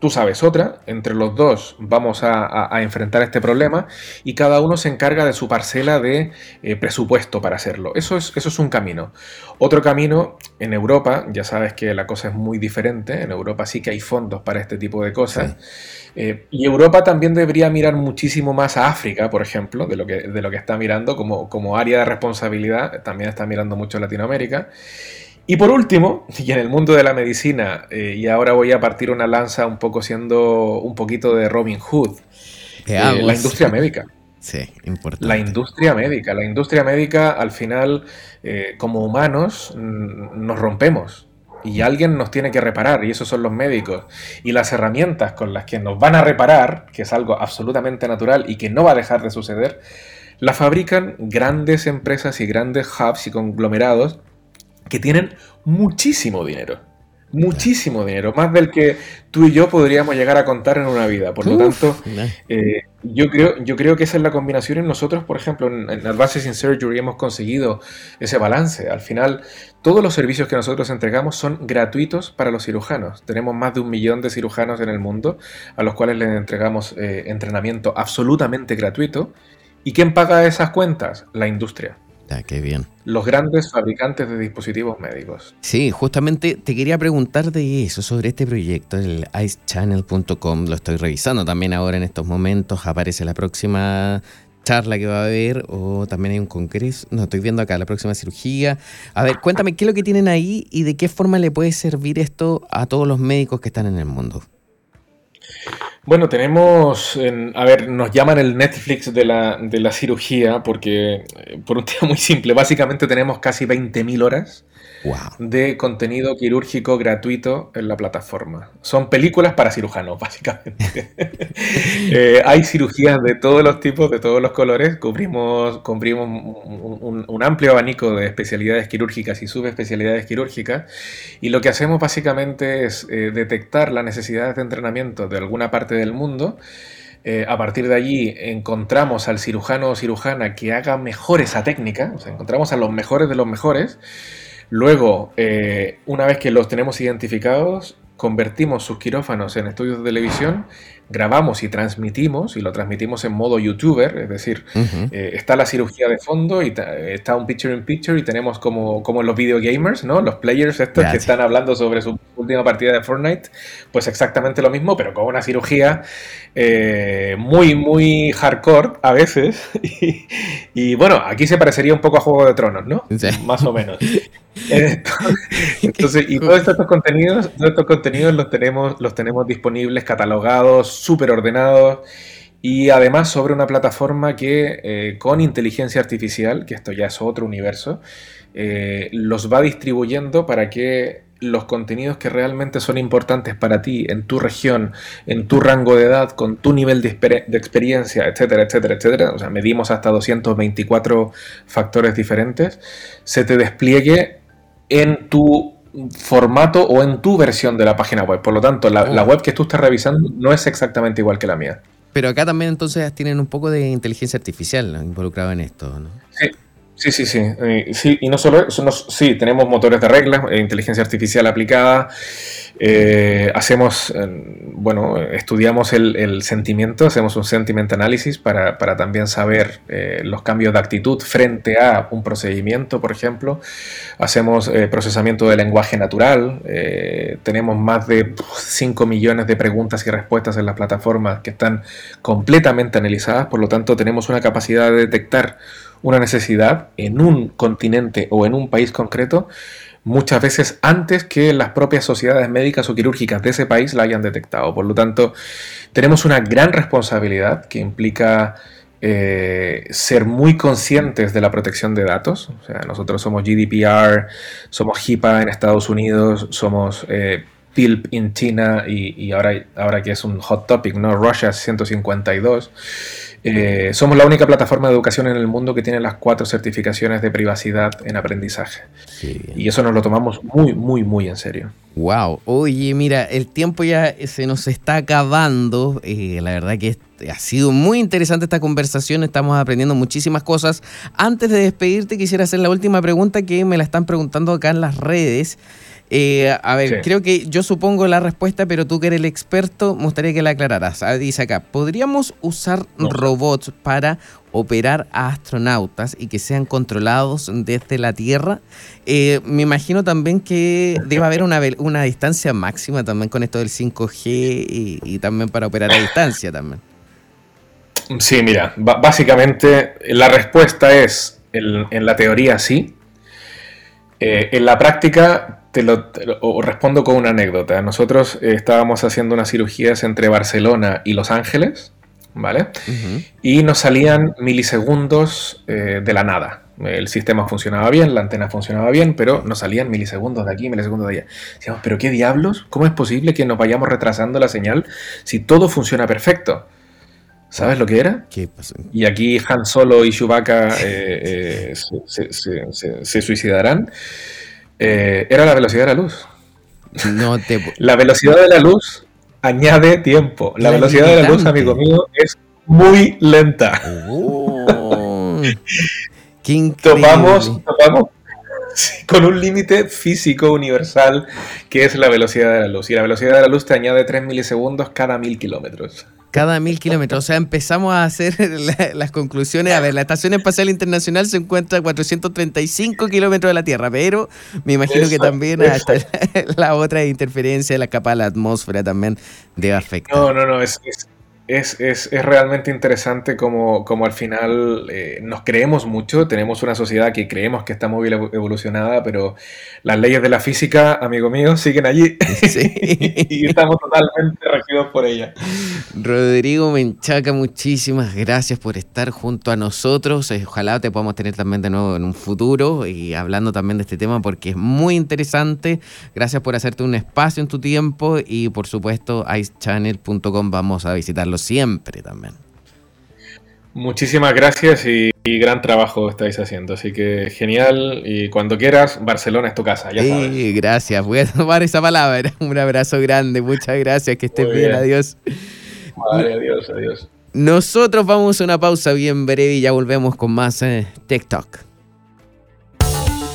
tú sabes otra, entre los dos vamos a, enfrentar este problema y cada uno se encarga de su parcela de eh, presupuesto para hacerlo. Eso es, eso es un camino. Otro camino, en Europa, ya sabes que la cosa es muy diferente, en Europa sí que hay fondos para este tipo de cosas. Eh, y Europa también debería mirar muchísimo más a África, por ejemplo, de lo que, de lo que está mirando como, como área de responsabilidad, también está mirando mucho Latinoamérica. Y por último, y en el mundo de la medicina, eh, y ahora voy a partir una lanza un poco siendo un poquito de Robin Hood, eh, la industria médica.
Sí, importante.
La industria médica. La industria médica, al final, eh, como humanos, nos rompemos. y alguien nos tiene que reparar y esos son los médicos. Y las herramientas con las que nos van a reparar, que es algo absolutamente natural y que no va a dejar de suceder, las fabrican grandes empresas y grandes hubs y conglomerados que tienen muchísimo dinero muchísimo dinero, más del que tú y yo podríamos llegar a contar en una vida. Por lo tanto, eh, yo, creo, yo creo que esa es la combinación en nosotros, por ejemplo, en, en, Advances in Surgery hemos conseguido ese balance. Al final, todos los servicios que nosotros entregamos son gratuitos para los cirujanos. Tenemos más de un millón de cirujanos en el mundo a los cuales les entregamos eh, entrenamiento absolutamente gratuito. ¿Y quién paga esas cuentas? La industria.
Ah, qué bien.
Los grandes fabricantes de dispositivos médicos.
Sí, justamente te quería preguntar de eso, sobre este proyecto, el icechannel.com. Lo estoy revisando también ahora en estos momentos. Aparece la próxima charla que va a haber o también hay un congreso. No, estoy viendo acá la próxima cirugía. A ver, cuéntame qué es lo que tienen ahí y de qué forma le puede servir esto a todos los médicos que están en el mundo.
Bueno, tenemos, a ver, nos llaman el Netflix de la, de la cirugía porque, eh, por un tema muy simple, básicamente tenemos casi 20.000 horas de contenido quirúrgico gratuito en la plataforma. Son películas para cirujanos, básicamente. Eh, hay cirugías de todos los tipos, de todos los colores. Cubrimos, cubrimos un, amplio abanico de especialidades quirúrgicas y subespecialidades quirúrgicas. Y lo que hacemos básicamente es eh, detectar las necesidades de entrenamiento de alguna parte del mundo. Eh, a partir de allí encontramos al cirujano o cirujana que haga mejor esa técnica, o sea, encontramos a los mejores de los mejores Luego, eh, una vez que los tenemos identificados, convertimos sus quirófanos en estudios de televisión, grabamos y transmitimos, y lo transmitimos en modo youtuber, es decir, eh, está la cirugía de fondo y está un picture in picture y tenemos como, como los video gamers, ¿no? Los players estos que están hablando sobre su última partida de Fortnite, pues exactamente lo mismo, pero con una cirugía eh, muy, muy hardcore a veces. y, bueno, aquí se parecería un poco a Juego de Tronos, ¿no? Más o menos. Entonces, y todos estos contenidos, todos estos contenidos los tenemos, los tenemos disponibles, catalogados, súper ordenados y además sobre una plataforma que eh, con inteligencia artificial, que esto ya es otro universo, eh, los va distribuyendo para que los contenidos que realmente son importantes para ti, en tu región, en tu rango de edad, con tu nivel de, de experiencia, etcétera, etcétera, etcétera, o sea, medimos hasta 224 factores diferentes, se te despliegue en tu formato o en tu versión de la página web. Por lo tanto, la, la, oh. web que tú estás revisando no es exactamente igual que la mía.
Pero acá también entonces tienen un poco de inteligencia artificial involucrado en esto, ¿no?
Sí, Sí, sí, sí. Eh, sí, y no solo eso, sí, tenemos motores de reglas, eh, inteligencia artificial aplicada. Eh, hacemos, bueno, estudiamos el, sentimiento, hacemos un sentiment analysis para, también saber los cambios de actitud frente a un procedimiento, por ejemplo. Hacemos procesamiento de lenguaje natural. tenemos más de 5 millones de preguntas y respuestas en las plataformas que están completamente analizadas, por lo tanto tenemos una capacidad de detectar una necesidad en un continente o en un país concreto muchas veces antes que las propias sociedades médicas o quirúrgicas de ese país la hayan detectado. Por lo tanto, tenemos una gran responsabilidad que implica eh, ser muy conscientes de la protección de datos. O sea, nosotros somos GDPR, somos HIPAA en Estados Unidos, somos eh, PILP en China y, ahora, ahora que es un hot topic, ¿no? Russia 152. Eh, somos la única plataforma de educación en el mundo que tiene las cuatro certificaciones de privacidad en aprendizaje. Y eso nos lo tomamos muy, muy, muy en serio.
Wow. Oye, mira, el tiempo ya se nos está acabando. Eh, la verdad que ha sido muy interesante esta conversación. Estamos aprendiendo muchísimas cosas. Antes de despedirte, quisiera hacer la última pregunta que me la están preguntando acá en las redes. Eh, a ver, creo que yo supongo la respuesta, pero tú que eres el experto, me gustaría que la aclararas. Ah, dice acá, ¿podríamos usar robots para operar a astronautas y que sean controlados desde la Tierra? Eh, me imagino también que debe haber una, una distancia máxima también con esto del 5G y, también para operar a distancia también.
Sí, mira, básicamente la respuesta es, en, la teoría sí, eh, en la práctica te lo, respondo con una anécdota. Nosotros eh, estábamos haciendo unas cirugías entre Barcelona y Los Ángeles ¿vale? Y nos salían milisegundos eh, de la nada. El sistema funcionaba bien, la antena funcionaba bien, pero nos salían milisegundos de aquí, milisegundos de allá. Decíamos, pero ¿qué diablos? ¿Cómo es posible que nos vayamos retrasando la señal si todo funciona perfecto? ¿Sabes lo que era?
¿Qué pasó?
Y aquí Han Solo y Chewbacca eh, se, se, suicidarán. Era la velocidad de la luz.
No te...
La velocidad de la luz añade tiempo. La, velocidad de la luz, amigo mío, es muy lenta.
Oh, qué
con un límite físico universal que es la velocidad de la luz. Y la velocidad de la luz te añade 3 milisegundos cada mil kilómetros
cada mil kilómetros. O sea, empezamos a hacer las conclusiones. A ver, la Estación Espacial Internacional se encuentra a 435 kilómetros de la Tierra, pero me imagino que también hasta la, otra interferencia de la capa de la atmósfera también debe afectar.
No, no, no, es, es, es, es, realmente interesante como, como al final eh, nos creemos mucho, tenemos una sociedad que creemos que está muy evolucionada, pero las leyes de la física, amigo mío, siguen allí y estamos totalmente regidos por ella.
Rodrigo Menchaca, muchísimas gracias por estar junto a nosotros. Eh, ojalá te podamos tener también de nuevo en un futuro y hablando también de este tema porque es muy interesante. Gracias por hacerte un espacio en tu tiempo y por supuesto icechannel.com vamos a visitarlo siempre también.
Muchísimas gracias y, gran trabajo estáis haciendo, así que genial y cuando quieras, Barcelona es tu casa, ya
sí, gracias, voy a tomar esa palabra, un abrazo grande, muchas gracias, que estés bien. adiós.
Vale, adiós, adiós.
Nosotros vamos a una pausa bien breve y ya volvemos con más eh, TikTok.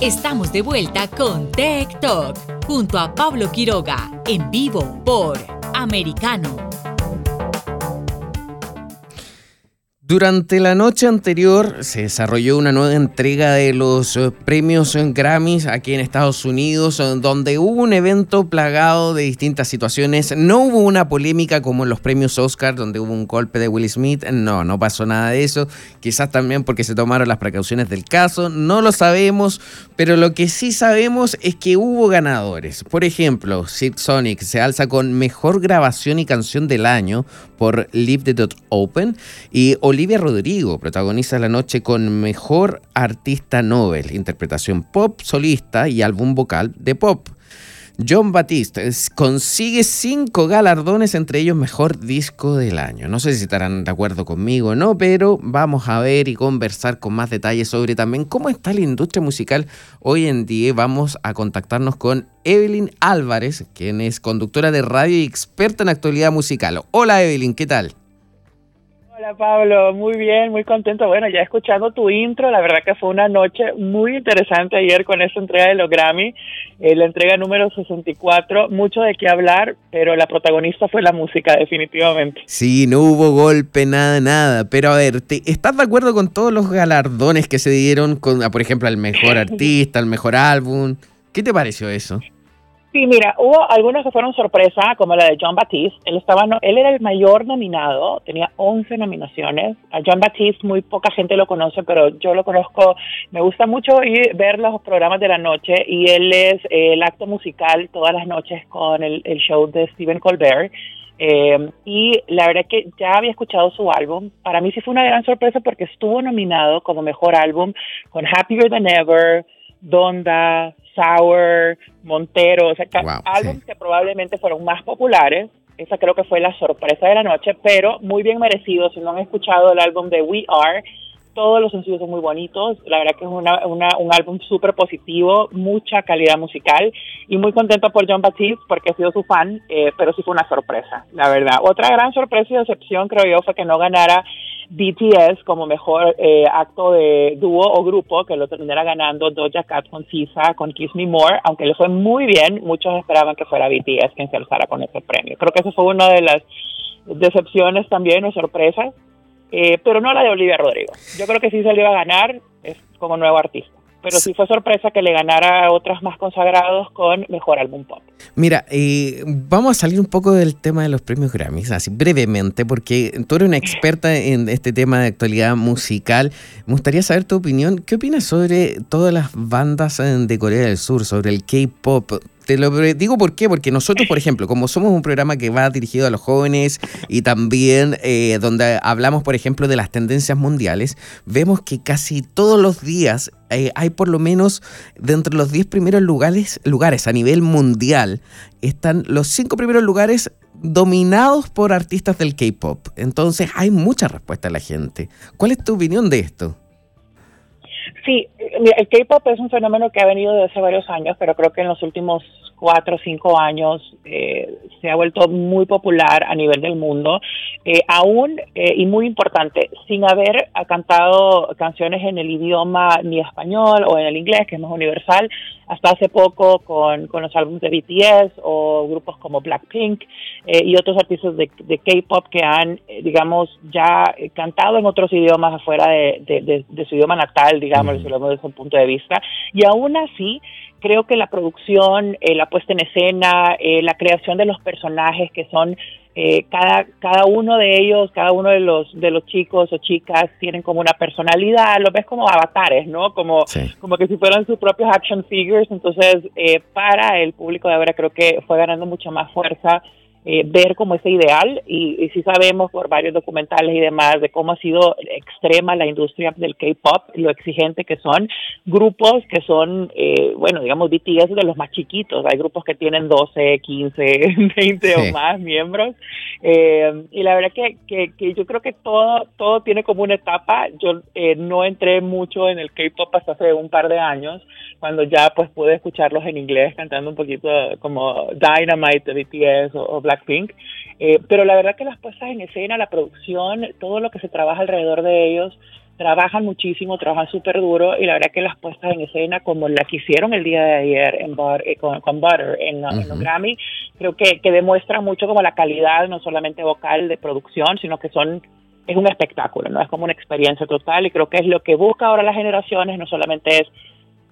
Estamos de vuelta con Tech Talk junto a Pablo Quiroga en vivo por Americano.
Durante la noche anterior se desarrolló una nueva entrega de los eh, premios Grammys aquí en Estados Unidos, eh, donde hubo un evento plagado de distintas situaciones. No hubo una polémica como en los premios Oscar, donde hubo un golpe de Will Smith. No, no pasó nada de eso. Quizás también porque se tomaron las precauciones del caso. No lo sabemos, pero lo que sí sabemos es que hubo ganadores. Por ejemplo, Sid Sonic se alza con mejor grabación y canción del año por Leave the Dot Open y Olivia Rodrigo protagoniza la noche con Mejor Artista Nobel, interpretación pop solista y álbum vocal de pop. John Batiste consigue cinco galardones, entre ellos Mejor Disco del Año. No sé si estarán de acuerdo conmigo o no, pero vamos a ver y conversar con más detalles sobre también cómo está la industria musical hoy en día. Vamos a contactarnos con Evelyn Álvarez, quien es conductora de radio y experta en actualidad musical. Hola Evelyn, ¿qué tal?
Hola Pablo, muy bien, muy contento. Bueno, ya escuchando tu intro, la verdad que fue una noche muy interesante ayer con esta entrega de los Grammy, eh, la entrega número 64, mucho de qué hablar, pero la protagonista fue la música, definitivamente.
Sí, no hubo golpe, nada, nada. Pero a ver, ¿estás de acuerdo con todos los galardones que se dieron, con, por ejemplo, al mejor artista, al mejor álbum? ¿Qué te pareció eso?
Sí, mira, hubo algunos que fueron sorpresa, como la de John Batiste. Él, estaba él era el mayor nominado, tenía 11 nominaciones. A John Batiste muy poca gente lo conoce, pero yo lo conozco. Me gusta mucho ir, ver los programas de la noche y él es el acto musical todas las noches con el, show de Stephen Colbert. Eh, y la verdad que ya había escuchado su álbum. Para mí sí fue una gran sorpresa porque estuvo nominado como mejor álbum con Happier Than Ever, Donda, Sour, Montero, o sea, álbumes que probablemente fueron más populares. Esa creo que fue la sorpresa de la noche, pero muy bien merecido. Si no han escuchado el álbum de We Are, todos los sencillos son muy bonitos. La verdad que es una, un álbum súper positivo, mucha calidad musical y muy contento por John Batiste porque he sido su fan, eh, pero sí fue una sorpresa, la verdad. Otra gran sorpresa y decepción creo yo fue que no ganara BTS como mejor eh, acto de dúo o grupo, que lo terminara ganando Doja Cat con Sisa, con Kiss Me More, aunque le fue muy bien, muchos esperaban que fuera BTS quien se alzara con ese premio. Creo que eso fue una de las decepciones también o sorpresas, eh, pero no la de Olivia Rodrigo. Yo creo que sí se le iba a ganar es como nuevo artista pero sí fue sorpresa que le ganara a otras más consagrados con mejor álbum pop.
Mira, eh, vamos a salir un poco del tema de los premios Grammys, así brevemente, porque tú eres una experta en este tema de actualidad musical. Me gustaría saber tu opinión. ¿Qué opinas sobre todas las bandas eh, de Corea del Sur, sobre el K-pop? Te lo digo por qué, porque nosotros, por ejemplo, como somos un programa que va dirigido a los jóvenes y también eh, donde hablamos, por ejemplo, de las tendencias mundiales, vemos que casi todos los días eh, hay por lo menos dentro de los 10 primeros lugares, lugares a nivel mundial, están los 5 primeros lugares dominados por artistas del K-Pop. Entonces hay mucha respuesta a la gente. ¿Cuál es tu opinión de esto?
Sí, el K-pop es un fenómeno que ha venido desde hace varios años, pero creo que en los últimos cuatro o cinco años eh, se ha vuelto muy popular a nivel del mundo, eh, aún eh, y muy importante, sin haber cantado canciones en el idioma ni español o en el inglés, que es más universal, hasta hace poco con, con los álbumes de BTS o grupos como Blackpink y otros artistas de, K-pop que han, digamos, ya cantado en otros idiomas afuera de, su idioma natal, digamos, desde ese punto de vista, y aún así creo que la producción, eh, la puesta en escena, eh, la creación de los personajes que son eh, cada cada uno de ellos, cada uno de los de los chicos o chicas tienen como una personalidad, lo ves como avatares, ¿no? Como como que si fueran sus propios action figures. Entonces, para el público de ahora creo que fue ganando mucho más fuerza eh, ver como ese ideal y, y sí sabemos por varios documentales y demás de cómo ha sido extrema la industria del K-pop, lo exigente que son grupos que son, eh, bueno, digamos BTS de los más chiquitos, hay grupos que tienen 12, 15, 20 o más miembros. Eh, y la verdad que, que, que, yo creo que todo, todo tiene como una etapa, yo no entré mucho en el K-pop hasta hace un par de años, cuando ya pues pude escucharlos en inglés cantando un poquito como Dynamite de BTS o, o Blackpink. Eh, pero la verdad que las puestas en escena, la producción, todo lo que se trabaja alrededor de ellos, trabajan muchísimo, trabajan súper duro y la verdad que las puestas en escena como la que hicieron el día de ayer en eh, con, Butter en, los Grammy, creo que, que demuestra mucho como la calidad no solamente vocal de producción, sino que son es un espectáculo, no es como una experiencia total y creo que es lo que busca ahora las generaciones, no solamente es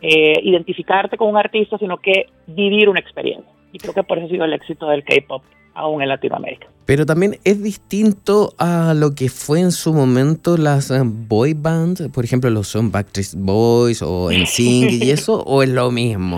eh, identificarte con un artista, sino que vivir una experiencia. Y creo que por eso ha sido el éxito del K-pop aún en Latinoamérica.
Pero también es distinto a lo que fue en su momento las eh, boy bands, por ejemplo, los son Backstreet Boys o NSYNC y eso, o es lo mismo.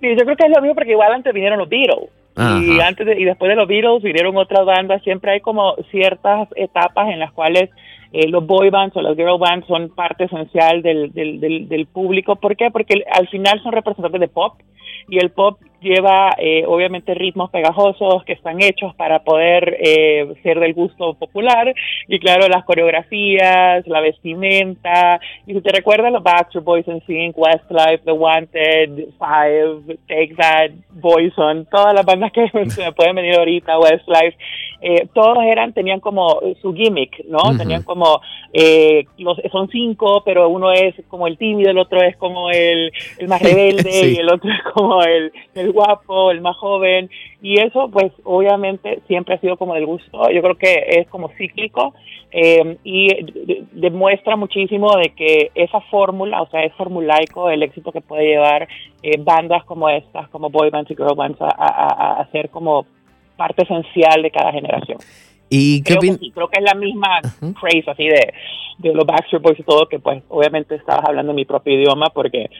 Sí, yo creo que es lo mismo porque igual antes vinieron los Beatles. Y antes y después de los Beatles vinieron otras bandas, siempre hay como ciertas etapas en las cuales eh, los boy bands o las girl bands son parte esencial del, del, del, del, público. ¿Por qué? Porque al final son representantes de pop y el pop lleva eh, obviamente ritmos pegajosos que están hechos para poder eh, ser del gusto popular. Y claro las coreografías, la vestimenta. Y si te recuerdas los Backstreet Boys en Sync, Westlife, The Wanted, Five, Take That, Boyzone, todas las bandas que se me pueden venir ahorita, Westlife, eh, todos eran tenían como su gimmick, ¿no? Tenían como eh, los, son cinco, pero uno es como el tímido, el otro es como el, el más rebelde y el otro es como el, el guapo, el más joven, y eso pues obviamente siempre ha sido como del gusto, yo creo que es como cíclico eh, y demuestra muchísimo de que esa fórmula, o sea, es formulaico el éxito que puede llevar eh, bandas como estas, como boy bands y girl bands, a, a, a ser como parte esencial de cada generación.
¿Y
creo, que creo que es la misma craze así de, de los Backstreet Boys y todo, que pues obviamente estabas hablando mi propio idioma porque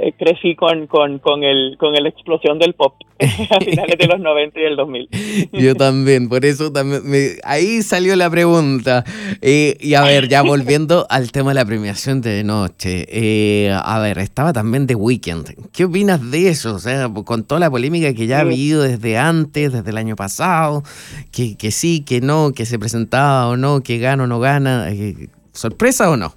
eh, crecí con, con, con, el, con la explosión del pop a finales de los 90 y el 2000.
Yo también, por eso también ahí salió la pregunta. Eh, y a ver, ya volviendo al tema de la premiación de noche. Eh, a ver, estaba también The Weeknd. ¿Qué opinas de eso? O sea, con toda la polémica que ya ha habido desde antes, desde el año pasado, que, que sí, que no, que se presentaba o no, que gana o no gana. ¿Sorpresa o no?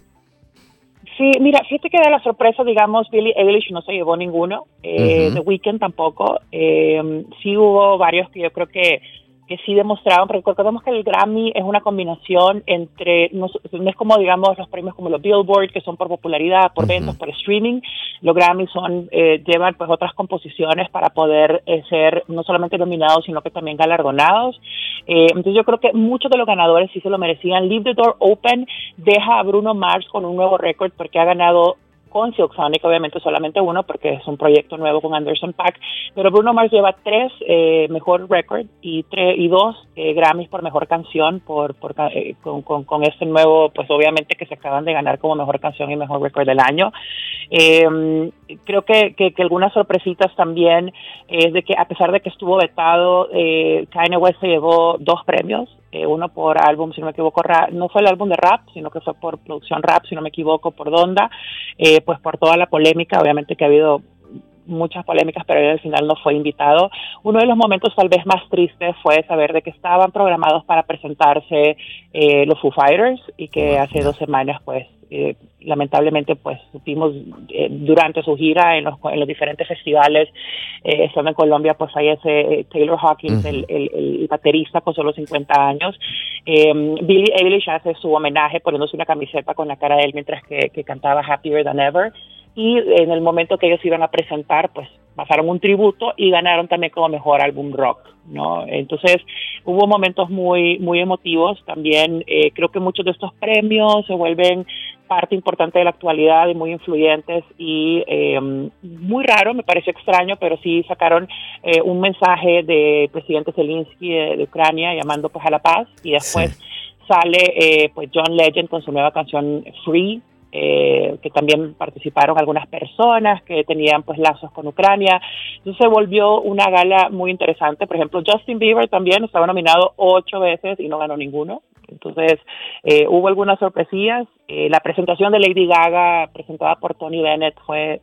Sí, mira, fíjate que de la sorpresa, digamos, Billie Eilish no se llevó ninguno, eh, The Weeknd tampoco. Eh, sí hubo varios que yo creo que que sí demostraron, porque recordemos que el Grammy es una combinación entre, no, es como digamos los premios como los Billboard, que son por popularidad, por ventas, por streaming, los Grammy son, eh, llevan pues otras composiciones para poder eh, ser no solamente nominados, sino que también galardonados. Eh, entonces yo creo que muchos de los ganadores sí se lo merecían. Leave the Door Open deja a Bruno Mars con un nuevo récord porque ha ganado con Silk Sonic, obviamente solamente uno porque es un proyecto nuevo con Anderson Pack, pero Bruno Mars lleva tres eh, mejor record y tres y dos eh, Grammys por mejor canción por, por eh, con, con, este nuevo, pues obviamente que se acaban de ganar como mejor canción y mejor record del año. Em, creo que, que, algunas sorpresitas también es de que a pesar de que estuvo vetado, eh, Kanye West se llevó dos premios eh, uno por álbum, si no me equivoco, no fue el álbum de rap, sino que fue por producción rap, si no me equivoco, por Donda, eh, pues por toda la polémica, obviamente que ha habido muchas polémicas, pero él al final no fue invitado. Uno de los momentos tal vez más tristes fue saber de que estaban programados para presentarse eh, los Foo Fighters y que hace dos semanas pues eh, lamentablemente pues supimos eh, durante su gira en los, en los diferentes festivales eh, estando en Colombia pues ese Taylor Hawkins el, el, baterista con solo 50 años. Billy Eilish hace su homenaje poniéndose una camiseta con la cara de él mientras que, que cantaba Happier Than Ever y en el momento que ellos iban a presentar, pues pasaron un tributo y ganaron también como mejor álbum rock, ¿no? Entonces hubo momentos muy muy emotivos también. Eh, creo que muchos de estos premios se vuelven parte importante de la actualidad y muy influyentes y eh, muy raro, me pareció extraño, pero sí sacaron eh, un mensaje del presidente Zelensky de, Ucrania llamando pues a la paz y después sale pues John Legend con su nueva canción Free eh, que también participaron algunas personas que tenían pues lazos con Ucrania. Entonces se volvió una gala muy interesante. Por ejemplo, Justin Bieber también estaba nominado ocho veces y no ganó ninguno. Entonces eh, hubo algunas sorpresillas. Eh, la presentación de Lady Gaga presentada por Tony Bennett fue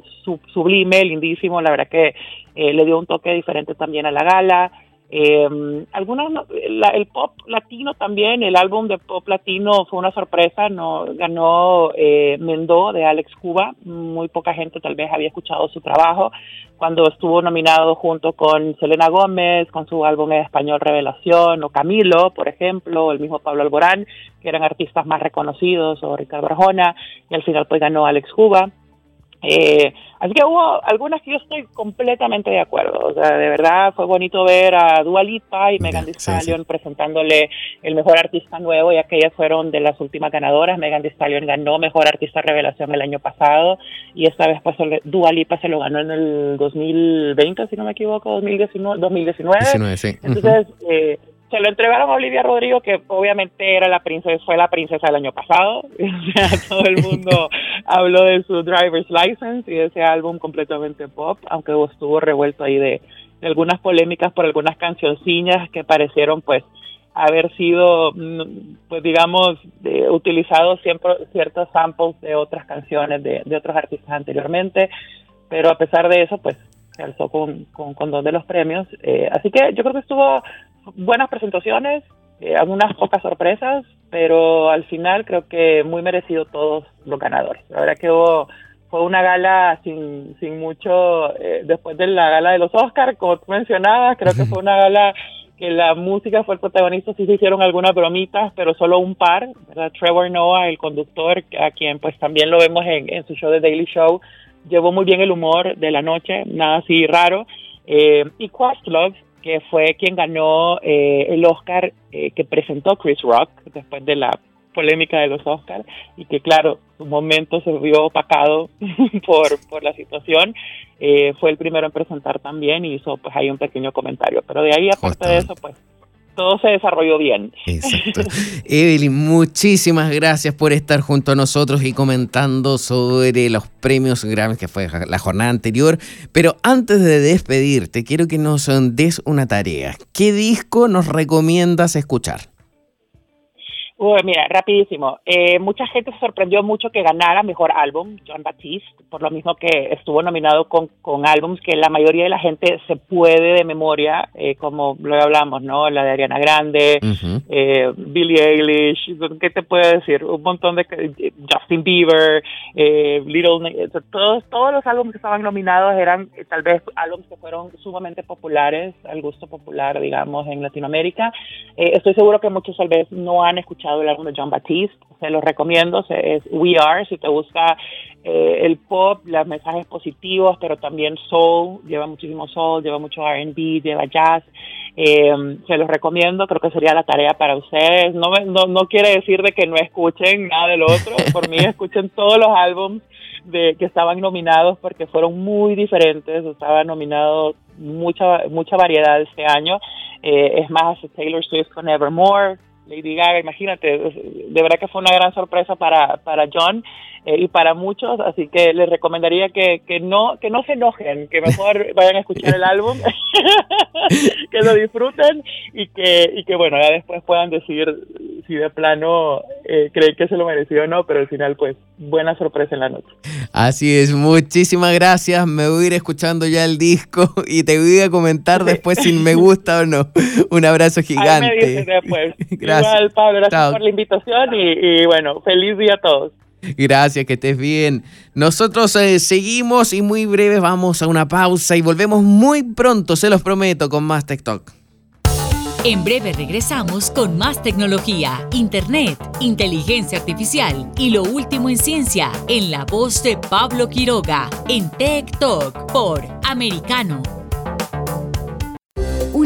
sublime, lindísimo. La verdad que le dio un toque diferente también a la gala. Eh, algunos, el pop latino también, el álbum de pop latino fue una sorpresa, no ganó eh, de Alex Cuba, muy poca gente tal vez había escuchado su trabajo cuando estuvo nominado junto con Selena Gómez, con su álbum en español Revelación, o Camilo, por ejemplo, o el mismo Pablo Alborán, que eran artistas más reconocidos, o Ricardo Arjona, y al final pues ganó Alex Cuba. Eh, así que hubo algunas que yo estoy completamente de acuerdo. O sea, de verdad fue bonito ver a Dua Lipa y Megan Thee Stallion presentándole el mejor artista nuevo y aquellas fueron de las últimas ganadoras. Megan Thee Stallion ganó mejor artista revelación el año pasado y esta vez pues Dua Lipa se lo ganó en el 2020, si no me equivoco, 2019. 2019. Entonces, eh, se lo entregaron a Olivia Rodrigo, que obviamente era la princesa, fue la princesa del año pasado. O sea, todo el mundo habló de su driver's license y de ese álbum completamente pop, aunque estuvo revuelto ahí de, algunas polémicas por algunas cancionciñas que parecieron pues haber sido, mm, pues digamos, utilizados siempre ciertos samples de otras canciones de, de otros artistas anteriormente, pero a pesar de eso, pues se alzó con, con, dos de los premios. Eh, así que yo creo que estuvo buenas presentaciones, eh, algunas pocas sorpresas, pero al final creo que muy merecido todos los ganadores. La verdad que hubo, fue una gala sin, sin mucho, eh, después de la gala de los Oscars, como tú mencionabas, creo que fue una gala que la música fue el protagonista, sí se hicieron algunas bromitas, pero solo un par, Trevor Noah, el conductor, a quien pues también lo vemos en, en su show de Daily Show, llevó muy bien el humor de la noche, nada así raro, eh, y Questlove, que fue quien ganó eh, el Oscar eh, que presentó Chris Rock después de la polémica de los Oscars y que claro, su momento se vio opacado por, por la situación, eh, fue el primero en presentar también y hizo pues ahí un pequeño comentario, pero de ahí aparte de eso pues todo se desarrolló bien.
Exacto. Evelyn, muchísimas gracias por estar junto a nosotros y comentando sobre los premios Grammy que fue la jornada anterior. Pero antes de despedirte, quiero que nos des una tarea. ¿Qué disco nos recomiendas escuchar?
Mira, rapidísimo. Eh, mucha gente se sorprendió mucho que ganara mejor álbum, John Baptiste, por lo mismo que estuvo nominado con, con álbums que la mayoría de la gente se puede de memoria, eh, como lo hablamos, ¿no? La de Ariana Grande, eh, Billie Eilish, ¿qué te puedo decir? Un montón de Justin Bieber, Little, todos, todos los álbumes que estaban nominados eran tal vez álbumes que fueron sumamente populares, al gusto popular, digamos, en Latinoamérica. estoy seguro que muchos tal vez no han escuchado el álbum de John Baptiste, se los recomiendo, es We Are, si te gusta eh, el pop, los mensajes positivos, pero también soul, lleva muchísimo soul, lleva mucho RB, lleva jazz, eh, se los recomiendo, creo que sería la tarea para ustedes, no, no, no quiere decir de que no escuchen nada del otro, por mí escuchen todos los álbumes de que estaban nominados porque fueron muy diferentes, estaba nominado mucha mucha variedad este año, eh, es más Taylor Swift con Evermore, Lady Gaga, imagínate, de verdad que fue una gran sorpresa para, para John eh, y para muchos, así que les recomendaría que, que, no, que no se enojen, que mejor vayan a escuchar el álbum, que lo disfruten y que, y que bueno, ya después puedan decir si de plano eh, creen que se lo mereció o no, pero al final pues buena sorpresa en la noche.
Así es, muchísimas gracias, me voy a ir escuchando ya el disco y te voy a comentar después si me gusta o no. Un abrazo gigante.
Ahí me dices después. gracias. Igual, Pablo, gracias por la invitación y, y bueno, feliz día a todos.
Gracias, que estés bien. Nosotros eh, seguimos y muy breves vamos a una pausa y volvemos muy pronto, se los prometo, con más TikTok.
En breve regresamos con más tecnología, internet, inteligencia artificial y lo último en ciencia en la voz de Pablo Quiroga en Tech Talk por Americano.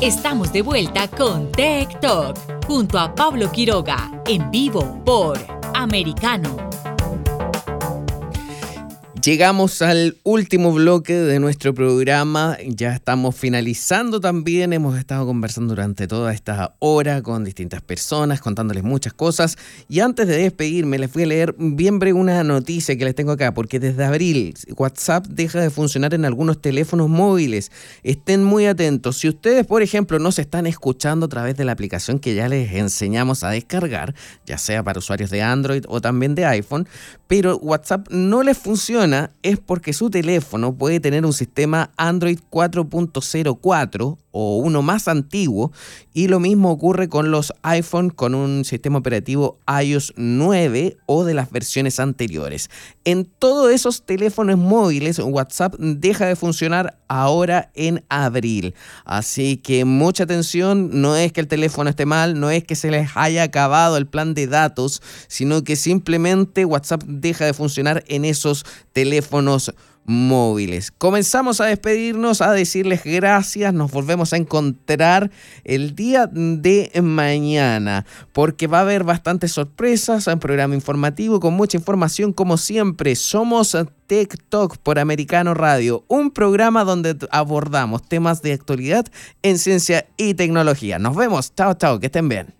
Estamos de vuelta con Tech Talk, junto a Pablo Quiroga, en vivo por Americano.
Llegamos al último bloque de nuestro programa, ya estamos finalizando también, hemos estado conversando durante toda esta hora con distintas personas, contándoles muchas cosas. Y antes de despedirme les voy a leer bien breve una noticia que les tengo acá, porque desde abril WhatsApp deja de funcionar en algunos teléfonos móviles, estén muy atentos, si ustedes por ejemplo no se están escuchando a través de la aplicación que ya les enseñamos a descargar, ya sea para usuarios de Android o también de iPhone, pero WhatsApp no les funciona, es porque su teléfono puede tener un sistema Android 4.04 o uno más antiguo y lo mismo ocurre con los iPhone con un sistema operativo iOS 9 o de las versiones anteriores. En todos esos teléfonos móviles WhatsApp deja de funcionar ahora en abril. Así que mucha atención, no es que el teléfono esté mal, no es que se les haya acabado el plan de datos, sino que simplemente WhatsApp deja de funcionar en esos teléfonos móviles. Comenzamos a despedirnos, a decirles gracias, nos volvemos a encontrar el día de mañana, porque va a haber bastantes sorpresas, un programa informativo con mucha información como siempre. Somos Talk por Americano Radio, un programa donde abordamos temas de actualidad en ciencia y tecnología. Nos vemos, chao, chao, que estén bien.